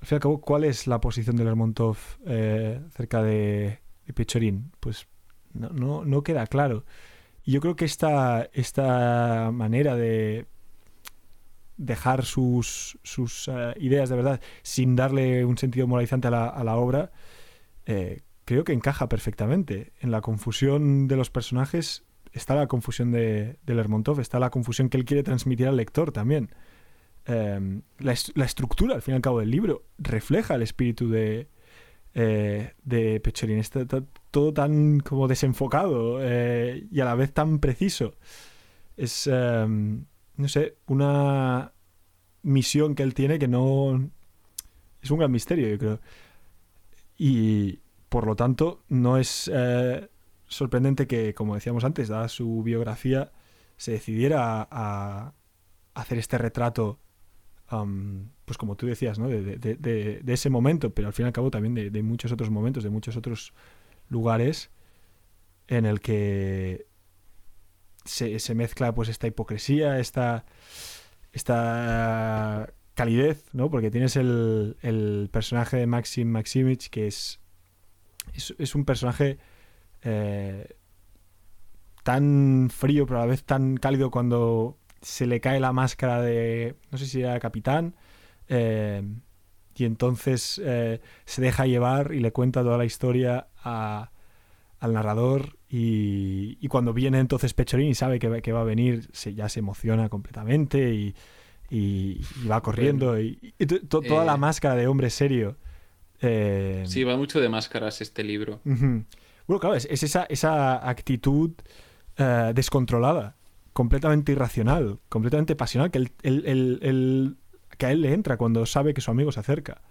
al fin y al cabo, ¿cuál es la posición de Lermontov eh, cerca de, de Pechorín? Pues no, no, no, queda claro. Y yo creo que esta, esta manera de dejar sus, sus eh, ideas de verdad sin darle un sentido moralizante a la, a la obra, eh, creo que encaja perfectamente. En la confusión de los personajes está la confusión de, Lermontov, está la confusión que él quiere transmitir al lector también. Em, la, estructura, al fin y al cabo, del libro refleja el espíritu de, eh, de Pechorin. Está, todo tan como desenfocado eh, y a la vez tan preciso. Es, em, no sé, una misión que él tiene que no... Es un gran misterio, yo creo. Y por lo tanto, no es eh, sorprendente que, como decíamos antes, dada su biografía, se decidiera a, hacer este retrato, pues como tú decías, ¿no? De, ese momento, pero al fin y al cabo también de, muchos otros momentos, de muchos otros lugares en el que se, mezcla pues esta hipocresía, esta, esta calidez, ¿no? Porque tienes el, el personaje de Maxim Maximich que es, es, un personaje eh, tan frío, pero a la vez tan cálido cuando se le cae la máscara de, no sé si era capitán, eh, y entonces eh, se deja llevar y le cuenta toda la historia al narrador y, cuando viene entonces Pechorini y sabe que, va a venir, se, ya se emociona completamente y, va corriendo y, toda la máscara de hombre serio. sí, va mucho de máscaras este libro. Bueno, claro, es, esa, esa actitud eh, descontrolada, completamente irracional, completamente pasional, que, el, que a él le entra cuando sabe que su amigo se acerca.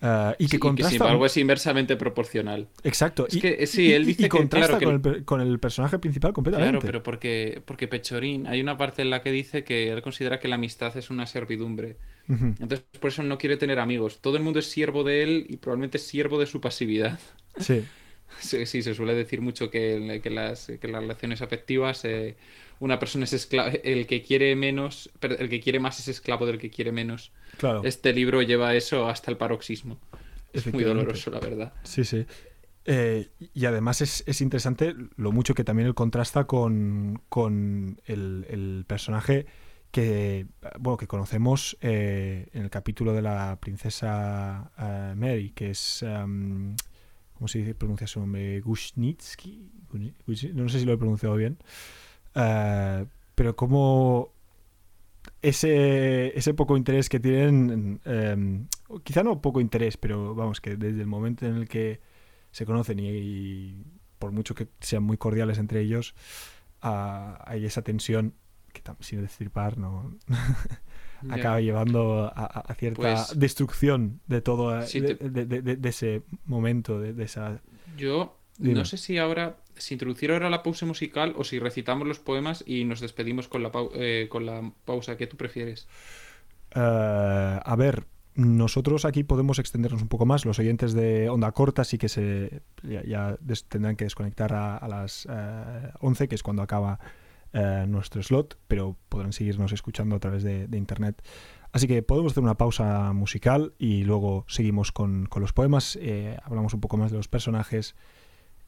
Uh, y que contrasta. sin embargo, es inversamente proporcional. Exacto. y, que, sí, él dice contrasta con, el, personaje principal completamente. Claro, pero porque, porque Pechorín, hay una parte en la que dice que él considera que la amistad es una servidumbre. Entonces, por eso no quiere tener amigos. Todo el mundo es siervo de él y probablemente es siervo de su pasividad. Sí. Sí, sí, se suele decir mucho que, que, las, que las relaciones afectivas, eh, una persona es esclavo, el que quiere menos, el que quiere más es esclavo del que quiere menos. Claro. Este libro lleva eso hasta el paroxismo. Es muy doloroso, la verdad. Sí, sí. Eh, y además es, interesante lo mucho que también él contrasta con, con el, personaje que, bueno, que conocemos eh, en el capítulo de la princesa Mary, que es... Em, ¿cómo se pronuncia su nombre? Gushnitsky. No sé si lo he pronunciado bien. Eh, pero como ese, ese poco interés que tienen, em, quizá no poco interés, pero vamos, que desde el momento en el que se conocen y, por mucho que sean muy cordiales entre ellos, hay esa tensión que sin destripar no acaba llevando a, cierta pues destrucción de todo de, ese momento de, esa yo no sé si ahora si introducir ahora la pausa musical o si recitamos los poemas y nos despedimos con la, eh, con la pausa que tú prefieres eh, a ver nosotros aquí podemos extendernos un poco más. Los oyentes de onda corta sí que se ya, tendrán que desconectar a, las 11, eh, que es cuando acaba eh, nuestro slot, pero podrán seguirnos escuchando a través de, internet. Así que podemos hacer una pausa musical y luego seguimos con, los poemas. Eh, hablamos un poco más de los personajes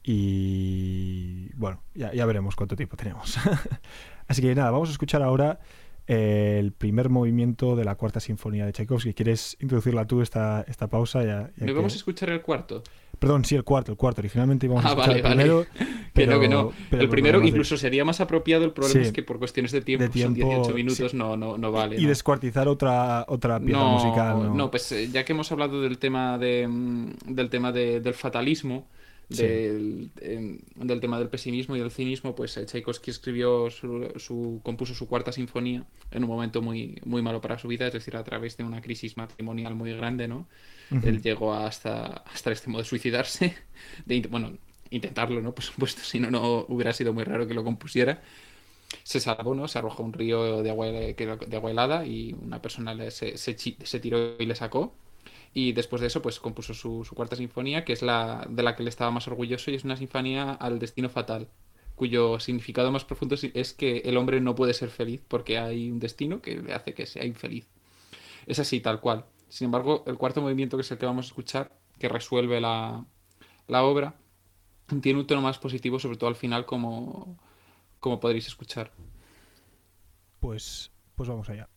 y bueno, ya, ya veremos cuánto tiempo tenemos. Así que nada, vamos a escuchar ahora el primer movimiento de la cuarta sinfonía de Tchaikovsky. ¿Quieres introducirla tú esta, esta pausa? Ya, ¿No vamos a escuchar el cuarto? Perdón, sí, el cuarto, el cuarto. Originalmente íbamos a ah, escuchar el primero. Pero, que no, el primero incluso sería más apropiado. El problema es que por cuestiones de tiempo, son 18 minutos, no, no, no, vale. Y descuartizar otra, otra pieza musical. No. pues eh, ya que hemos hablado del tema, de, mm, del, tema del fatalismo, del, del, tema del pesimismo y del cinismo, pues eh, Tchaikovsky escribió su, compuso su cuarta sinfonía en un momento muy, muy malo para su vida, es decir, a través de una crisis matrimonial muy grande, ¿no? Él llegó hasta, hasta el extremo de suicidarse, de, bueno, intentarlo, ¿no? Por supuesto, si no, no hubiera sido muy raro que lo compusiera. Se salvó, ¿no? Se arrojó un río de agua, de agua helada y una persona se, se, se tiró y le sacó y después de eso, pues compuso su, cuarta sinfonía, que es la de la que le estaba más orgulloso, y es una sinfonía al destino fatal, cuyo significado más profundo es que el hombre no puede ser feliz porque hay un destino que le hace que sea infeliz. Es así, tal cual. Sin embargo, el cuarto movimiento, que es el que vamos a escuchar, que resuelve la, la obra, tiene un tono más positivo, sobre todo al final, como, como podréis escuchar. Pues, pues vamos allá.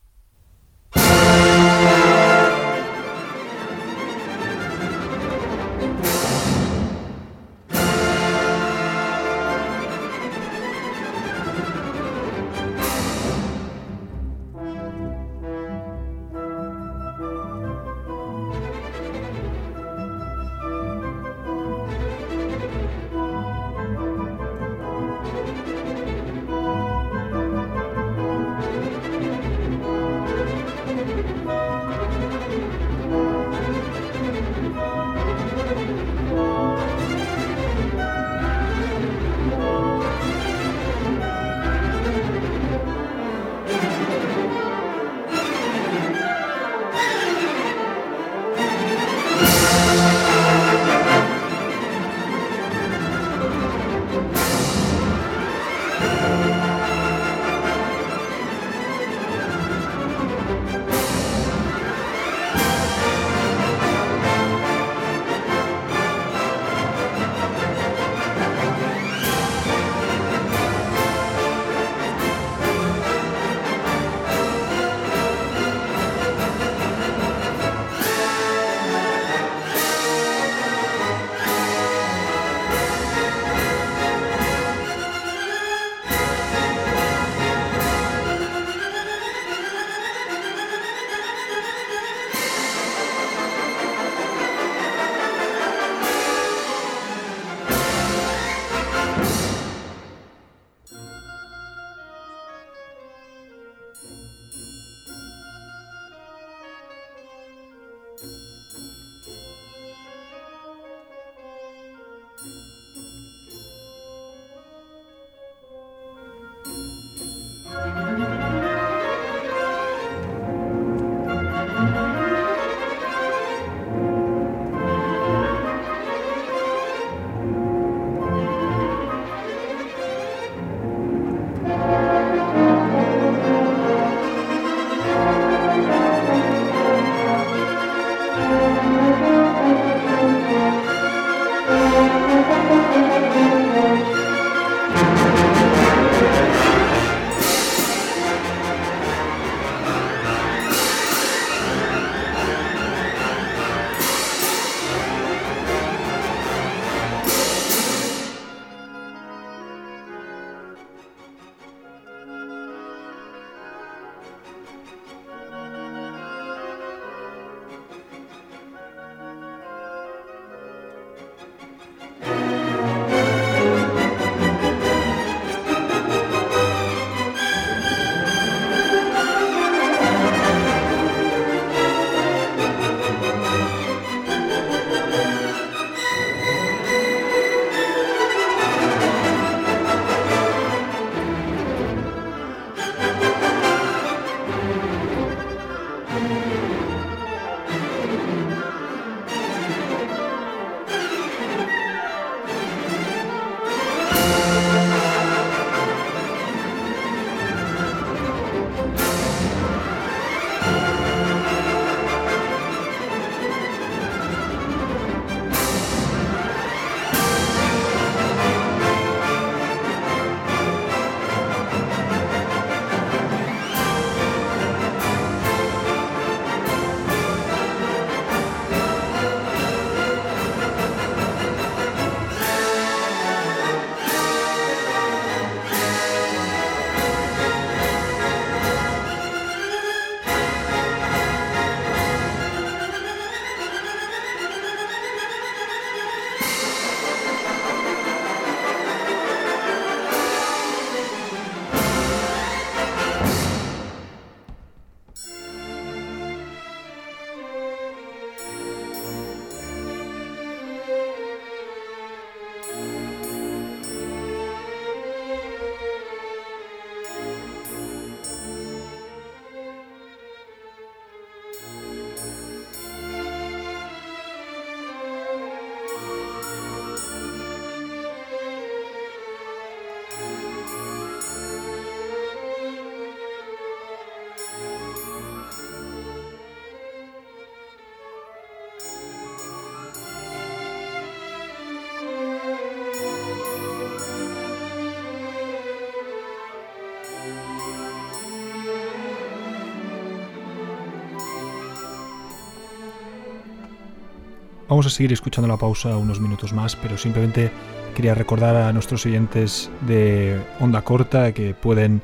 Vamos a seguir escuchando la pausa unos minutos más, pero simplemente quería recordar a nuestros oyentes de Onda Corta que pueden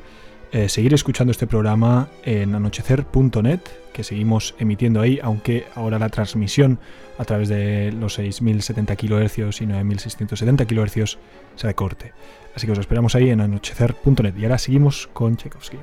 eh, seguir escuchando este programa en anochecer.net, que seguimos emitiendo ahí, aunque ahora la transmisión a través de los 6.070 kHz y 9.670 kHz se recorte. Así que os esperamos ahí en anochecer.net. Y ahora seguimos con Tchaikovsky.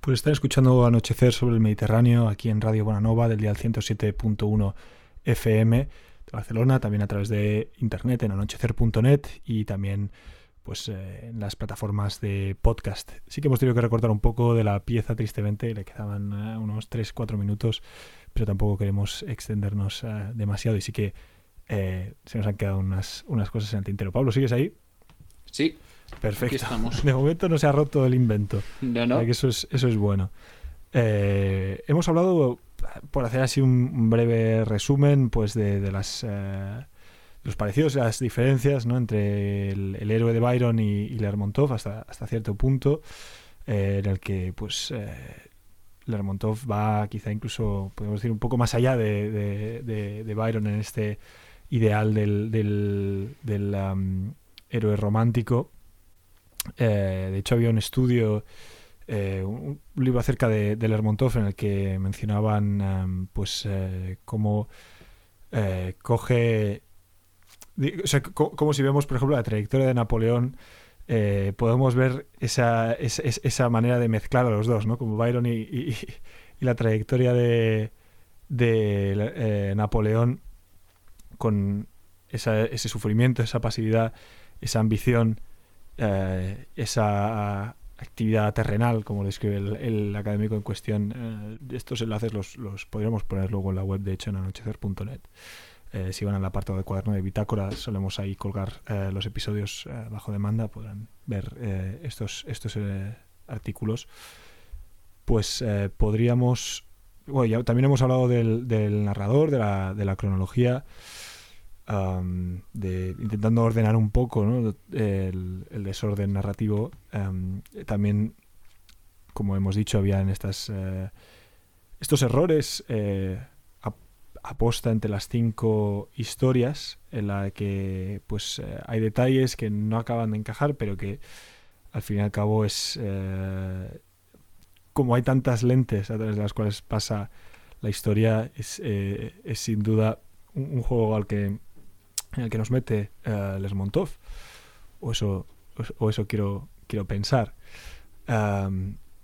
Pues están escuchando Anochecer sobre el Mediterráneo aquí en Radio Bonanova del día 107.1 FM de Barcelona, también a través de internet en anochecer.net y también pues eh, en las plataformas de podcast. Sí que hemos tenido que recordar un poco de la pieza, tristemente, le quedaban eh, unos 3-4 minutos, pero tampoco queremos extendernos eh, demasiado y sí que se nos han quedado unas, unas cosas en el tintero. Pablo, ¿sigues ahí? Sí. Perfecto. De momento no se ha roto el invento. No, no. eso, es, eso es bueno. Eh, hemos hablado, por hacer así un breve resumen, pues de, las eh, los parecidos y las diferencias ¿no? entre el, héroe de Byron y, Lermontov hasta, hasta cierto punto, eh, en el que pues Lermontov va quizá incluso, podemos decir, un poco más allá de, de, Byron en este ideal del, del, del um, héroe romántico eh, de hecho, había un estudio, eh, un libro acerca de, Lermontov en el que mencionaban em, pues eh, cómo coge... O sea, como si vemos, por ejemplo, la trayectoria de Napoleón, podemos ver esa, esa, manera de mezclar a los dos, ¿no? Como Byron y, la trayectoria de, de Napoleón con ese sufrimiento, esa pasividad, esa ambición eh, esa actividad terrenal, como lo escribe el, académico en cuestión. Eh, estos enlaces los, podríamos poner luego en la web, de hecho, en anochecer.net. Eh, si van al apartado de cuaderno de bitácora, solemos ahí colgar los episodios bajo demanda, podrán ver estos, estos artículos. Pues podríamos... Bueno, también hemos hablado del, del narrador, de la, de la cronología de, intentando ordenar un poco el, desorden narrativo. también, como hemos dicho, había en estas, eh, estos errores eh, aposta entre las cinco historias en la que pues eh, hay detalles que no acaban de encajar, pero que al fin y al cabo es como hay tantas lentes a través de las cuales pasa la historia, es, es sin duda un, juego al que en el que nos mete uh, Lesmontov. O eso, o, eso quiero, quiero pensar.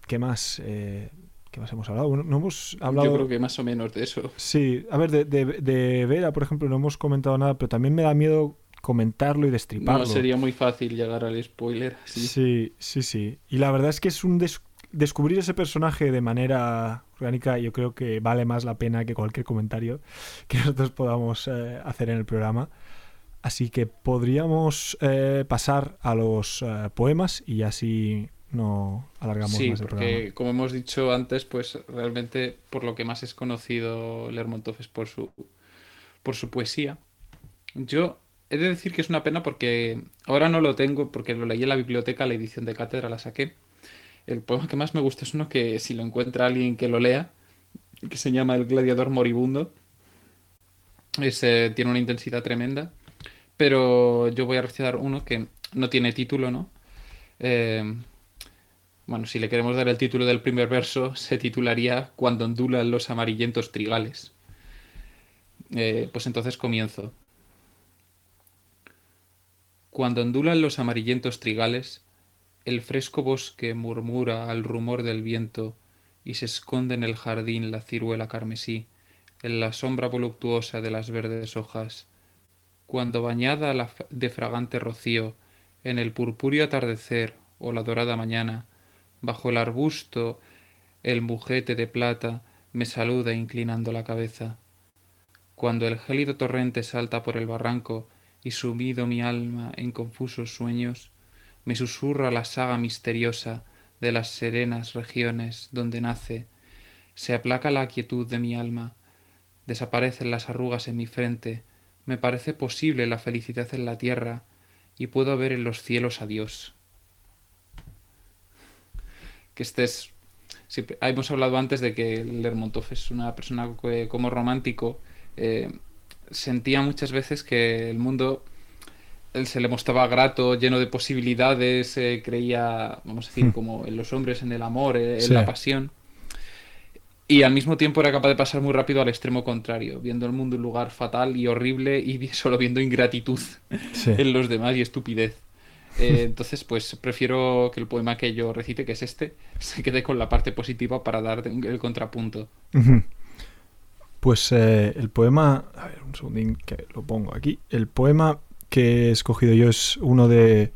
¿Qué más? Eh, ¿Qué más hemos hablado? no hemos hablado... Yo creo que más o menos de eso. Sí, a ver, de, de, Vera, por ejemplo, no hemos comentado nada, pero también me da miedo comentarlo y destriparlo. No, sería muy fácil llegar al spoiler. Sí, sí, sí. Y la verdad es que es un descubrir ese personaje de manera orgánica, yo creo que vale más la pena que cualquier comentario que nosotros podamos eh, hacer en el programa. Así que podríamos eh, pasar a los eh, poemas y así no alargamos más el porque, programa. como hemos dicho antes, pues realmente por lo que más es conocido Lermontov es por su, por su poesía. Yo he de decir que es una pena porque ahora no lo tengo, porque lo leí en la biblioteca, la edición de cátedra la saqué. El poema que más me gusta es uno que si lo encuentra alguien que lo lea, que se llama El gladiador moribundo. tiene una intensidad tremenda. Pero yo voy a recitar uno que no tiene título, ¿no? Eh, bueno, si le queremos dar el título del primer verso, se titularía Cuando ondulan los amarillentos trigales. Eh, pues entonces comienzo. Cuando ondulan los amarillentos trigales, el fresco bosque murmura al rumor del viento y se esconde en el jardín la ciruela carmesí, en la sombra voluptuosa de las verdes hojas. Cuando bañada de fragante rocío, en el purpúreo atardecer o la dorada mañana, bajo el arbusto el mujete de plata me saluda inclinando la cabeza. Cuando el gélido torrente salta por el barranco y sumido mi alma en confusos sueños, me susurra la saga misteriosa de las serenas regiones donde nace, se aplaca la quietud de mi alma, desaparecen las arrugas en mi frente, me parece posible la felicidad en la tierra y puedo ver en los cielos a Dios. Que estés... hemos hablado antes de que Lermontov es una persona que, como romántico eh, sentía muchas veces que el mundo él se le mostraba grato, lleno de posibilidades, eh, creía, vamos a decir, hmm. como en los hombres, en el amor, eh, en la pasión. Y al mismo tiempo era capaz de pasar muy rápido al extremo contrario, viendo el mundo un lugar fatal y horrible y solo viendo ingratitud en los demás y estupidez. Eh, entonces, pues prefiero que el poema que yo recite, que es este, se quede con la parte positiva para dar el contrapunto. Pues el poema, a ver, un segundín que lo pongo aquí. El poema que he escogido yo es uno de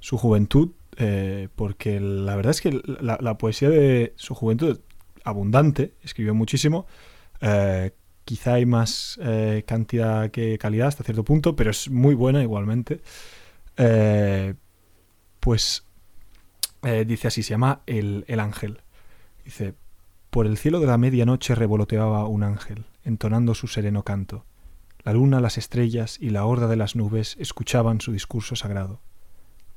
su juventud, eh, porque la verdad es que la, poesía de su juventud abundante, escribió muchísimo. Eh, quizá hay más eh, cantidad que calidad hasta cierto punto, pero es muy buena igualmente. pues dice así, se llama el, el ángel. Dice, por el cielo de la medianoche revoloteaba un ángel, entonando su sereno canto. La luna, las estrellas y la horda de las nubes escuchaban su discurso sagrado.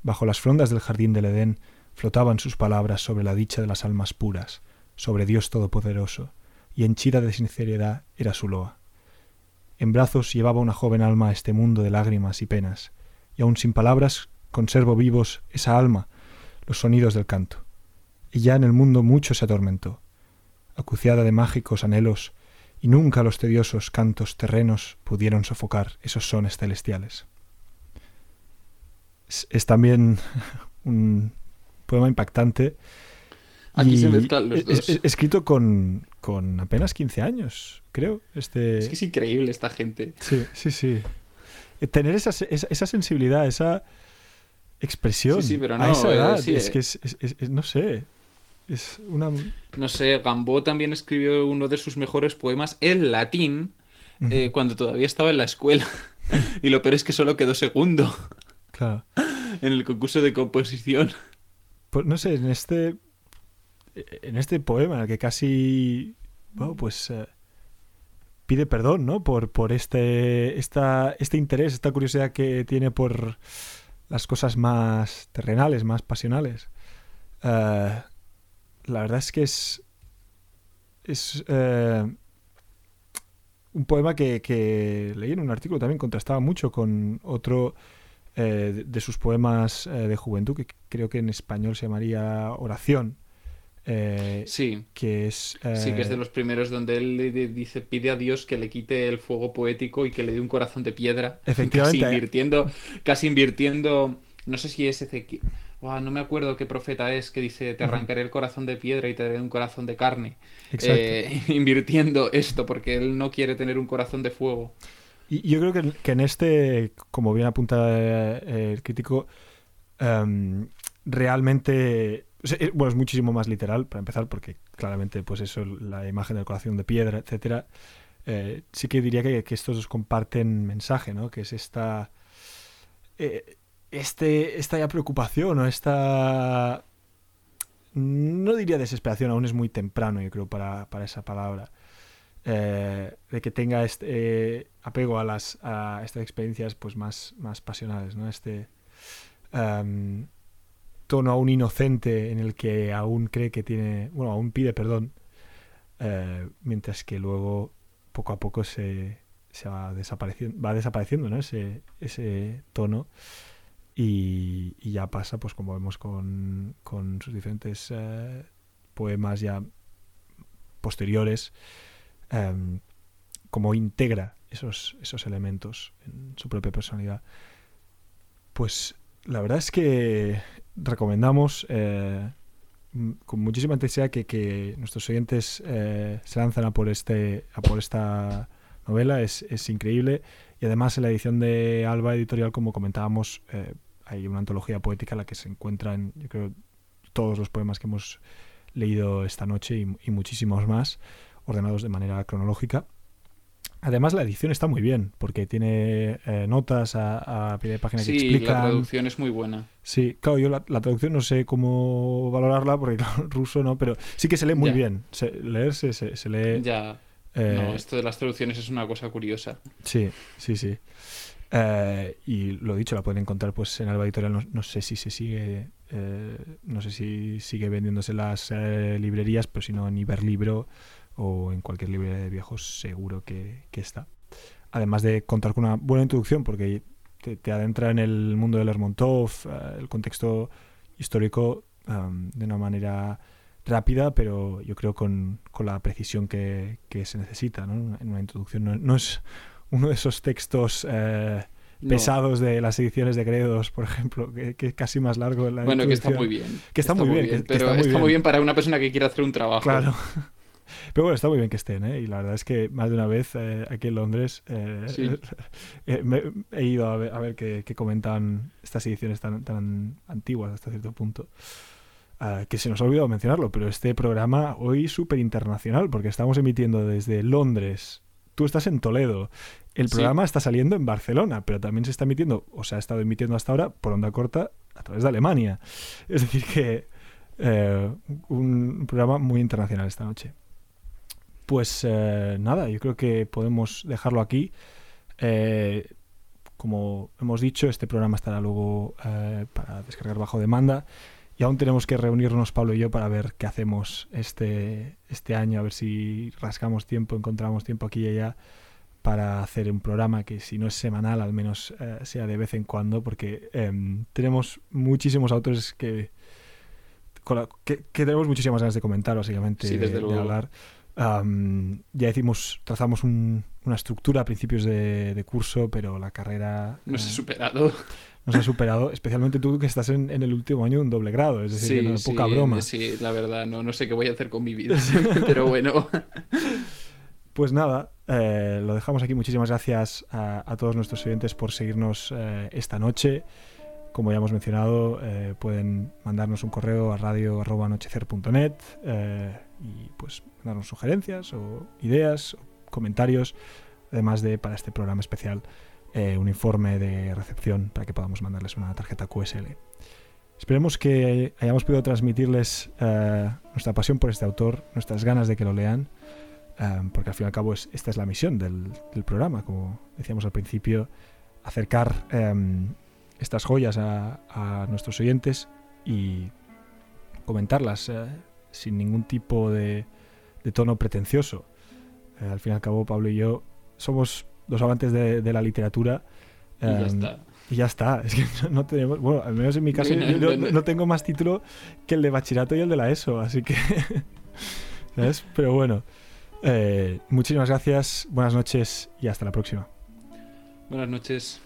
Bajo las frondas del jardín del Edén flotaban sus palabras sobre la dicha de las almas puras, sobre Dios Todopoderoso, y henchida de sinceridad era su loa. En brazos llevaba una joven alma a este mundo de lágrimas y penas, y aun sin palabras conservo vivos esa alma, los sonidos del canto. Y ya en el mundo mucho se atormentó. Acuciada de mágicos anhelos, y nunca los tediosos cantos terrenos pudieron sofocar esos sones celestiales. Es, también un poema impactante. Aquí se mezclan los dos. escrito con, con, apenas 15 años, creo. Este... Es que es increíble esta gente. Sí, sí, sí. Eh, tener esa, esa, sensibilidad, esa expresión sí, sí, pero no, a esa edad, es que es, no sé, es una... No sé, Gambó también escribió uno de sus mejores poemas en latín eh, cuando todavía estaba en la escuela. y lo peor es que solo quedó segundo. Claro. En el concurso de composición. Pues no sé, en este... En este poema, en el que casi... Bueno, pues... Eh, pide perdón, ¿no? Por, por este, esta, este interés, esta curiosidad que tiene por las cosas más terrenales, más pasionales. Uh, la verdad es que es. Es. Eh, un poema que, leí en un artículo también contrastaba mucho con otro eh, de sus poemas eh, de juventud, que creo que en español se llamaría Oración. Sí. Que es. sí, que es de los primeros donde él le dice, pide a Dios que le quite el fuego poético y que le dé un corazón de piedra. Efectivamente. Casi invirtiendo. Casi invirtiendo. No sé si es ese no me acuerdo qué profeta es que dice, te arrancaré el corazón de piedra y te daré un corazón de carne. Eh, invirtiendo esto, porque él no quiere tener un corazón de fuego. Y yo creo que, en este, como bien apunta eh, el crítico, em, realmente... Eh, bueno, es muchísimo más literal, para empezar, porque claramente, pues eso, la imagen del corazón de piedra, etcétera. sí que diría que, que, estos comparten mensaje, ¿no? Que es esta este, esta ya preocupación o esta... No diría desesperación, aún es muy temprano, yo creo, para, esa palabra. eh, de que tenga este apego a las a estas experiencias pues más, más pasionales, ¿no? Este em, tono aún inocente en el que aún cree que tiene, bueno, aún pide perdón, eh, mientras que luego poco a poco se, se va desapareciendo, va desapareciendo ¿no? ese, ese tono y, ya pasa, pues como vemos con, con sus diferentes eh, poemas ya posteriores, em, como integra esos, esos elementos en su propia personalidad. Pues la verdad es que recomendamos eh, con muchísima intensidad que, nuestros oyentes eh, se lanzan a por, este, a por esta novela. Es, es, increíble. Y además en la edición de Alba Editorial, como comentábamos, eh, hay una antología poética en la que se encuentran, yo creo, todos los poemas que hemos leído esta noche y muchísimos más, ordenados de manera cronológica. Además, la edición está muy bien, porque tiene eh, notas a, a, pie de página que explican... Sí, la traducción es muy buena. Sí, claro, yo la, traducción no sé cómo valorarla, porque claro, ruso no, pero sí que se lee muy bien. Se, leerse se, se, lee... Ya, eh, no, esto de las traducciones es una cosa curiosa. Sí, sí, sí. Eh, y lo dicho, la pueden encontrar pues en Alba Editorial, no, no sé si se sigue... no sé si sigue vendiéndose en las librerías, pero si no en Iberlibro o en cualquier librería de viejos seguro que, está. Además de contar con una buena introducción porque te, adentra en el mundo de Lermontov, eh, el contexto histórico de una manera rápida, pero yo creo con, la precisión que, se necesita ¿no? en una introducción. No, es uno de esos textos... Eh, pesados de las ediciones de Gredos, por ejemplo, que, es casi más largo. La bueno, que está muy bien. Que está, muy bien, pero está, muy, bien. para una persona que quiere hacer un trabajo. Claro. Pero bueno, está muy bien que estén, ¿eh? Y la verdad es que más de una vez eh, aquí en Londres eh, he ido a ver, qué, comentan estas ediciones tan, tan antiguas hasta cierto punto. Ah, que se nos ha olvidado mencionarlo, pero este programa hoy súper internacional, porque estamos emitiendo desde Londres. Tú estás en Toledo. El programa está saliendo en Barcelona, pero también se está emitiendo, o se ha estado emitiendo hasta ahora por onda corta a través de Alemania. Es decir, que eh, un programa muy internacional esta noche. Pues eh, nada, yo creo que podemos dejarlo aquí. Eh, como hemos dicho, este programa estará luego eh, para descargar bajo demanda. Y aún tenemos que reunirnos, Pablo y yo, para ver qué hacemos este, este año, a ver si rascamos tiempo, encontramos tiempo aquí y allá para hacer un programa que si no es semanal, al menos sea de vez en cuando, porque em, tenemos muchísimos autores que, que, tenemos muchísimas ganas de comentar, básicamente, de, de hablar ya decimos, trazamos una estructura a principios de, curso, pero la carrera... no se ha eh, superado. se ha superado, especialmente tú que estás en, el último año de un doble grado, es decir, poca broma. Sí, la verdad, no, no sé qué voy a hacer con mi vida, pero bueno. Pues nada, eh, lo dejamos aquí. Muchísimas gracias a, todos nuestros oyentes por seguirnos eh, esta noche. Como ya hemos mencionado, pueden mandarnos un correo a radio.anochecer.net y pues darnos sugerencias o ideas, o comentarios, además de para este programa especial eh, un informe de recepción para que podamos mandarles una tarjeta QSL. Esperemos que hayamos podido transmitirles eh, nuestra pasión por este autor, nuestras ganas de que lo lean, eh, porque al fin y al cabo es, esta es la misión del, programa, como decíamos al principio, acercar estas joyas a, a, nuestros oyentes y comentarlas sin ningún tipo de, tono pretencioso. Eh, al fin y al cabo, Pablo y yo somos dos amantes de, la literatura. y ya em, está. Y ya está. Es que no tenemos. Bueno, al menos en mi caso, yo no, tengo más título que el de bachillerato y el de la ESO, así que. ¿Sabes? Pero bueno. Eh, muchísimas gracias, buenas noches y hasta la próxima. Buenas noches.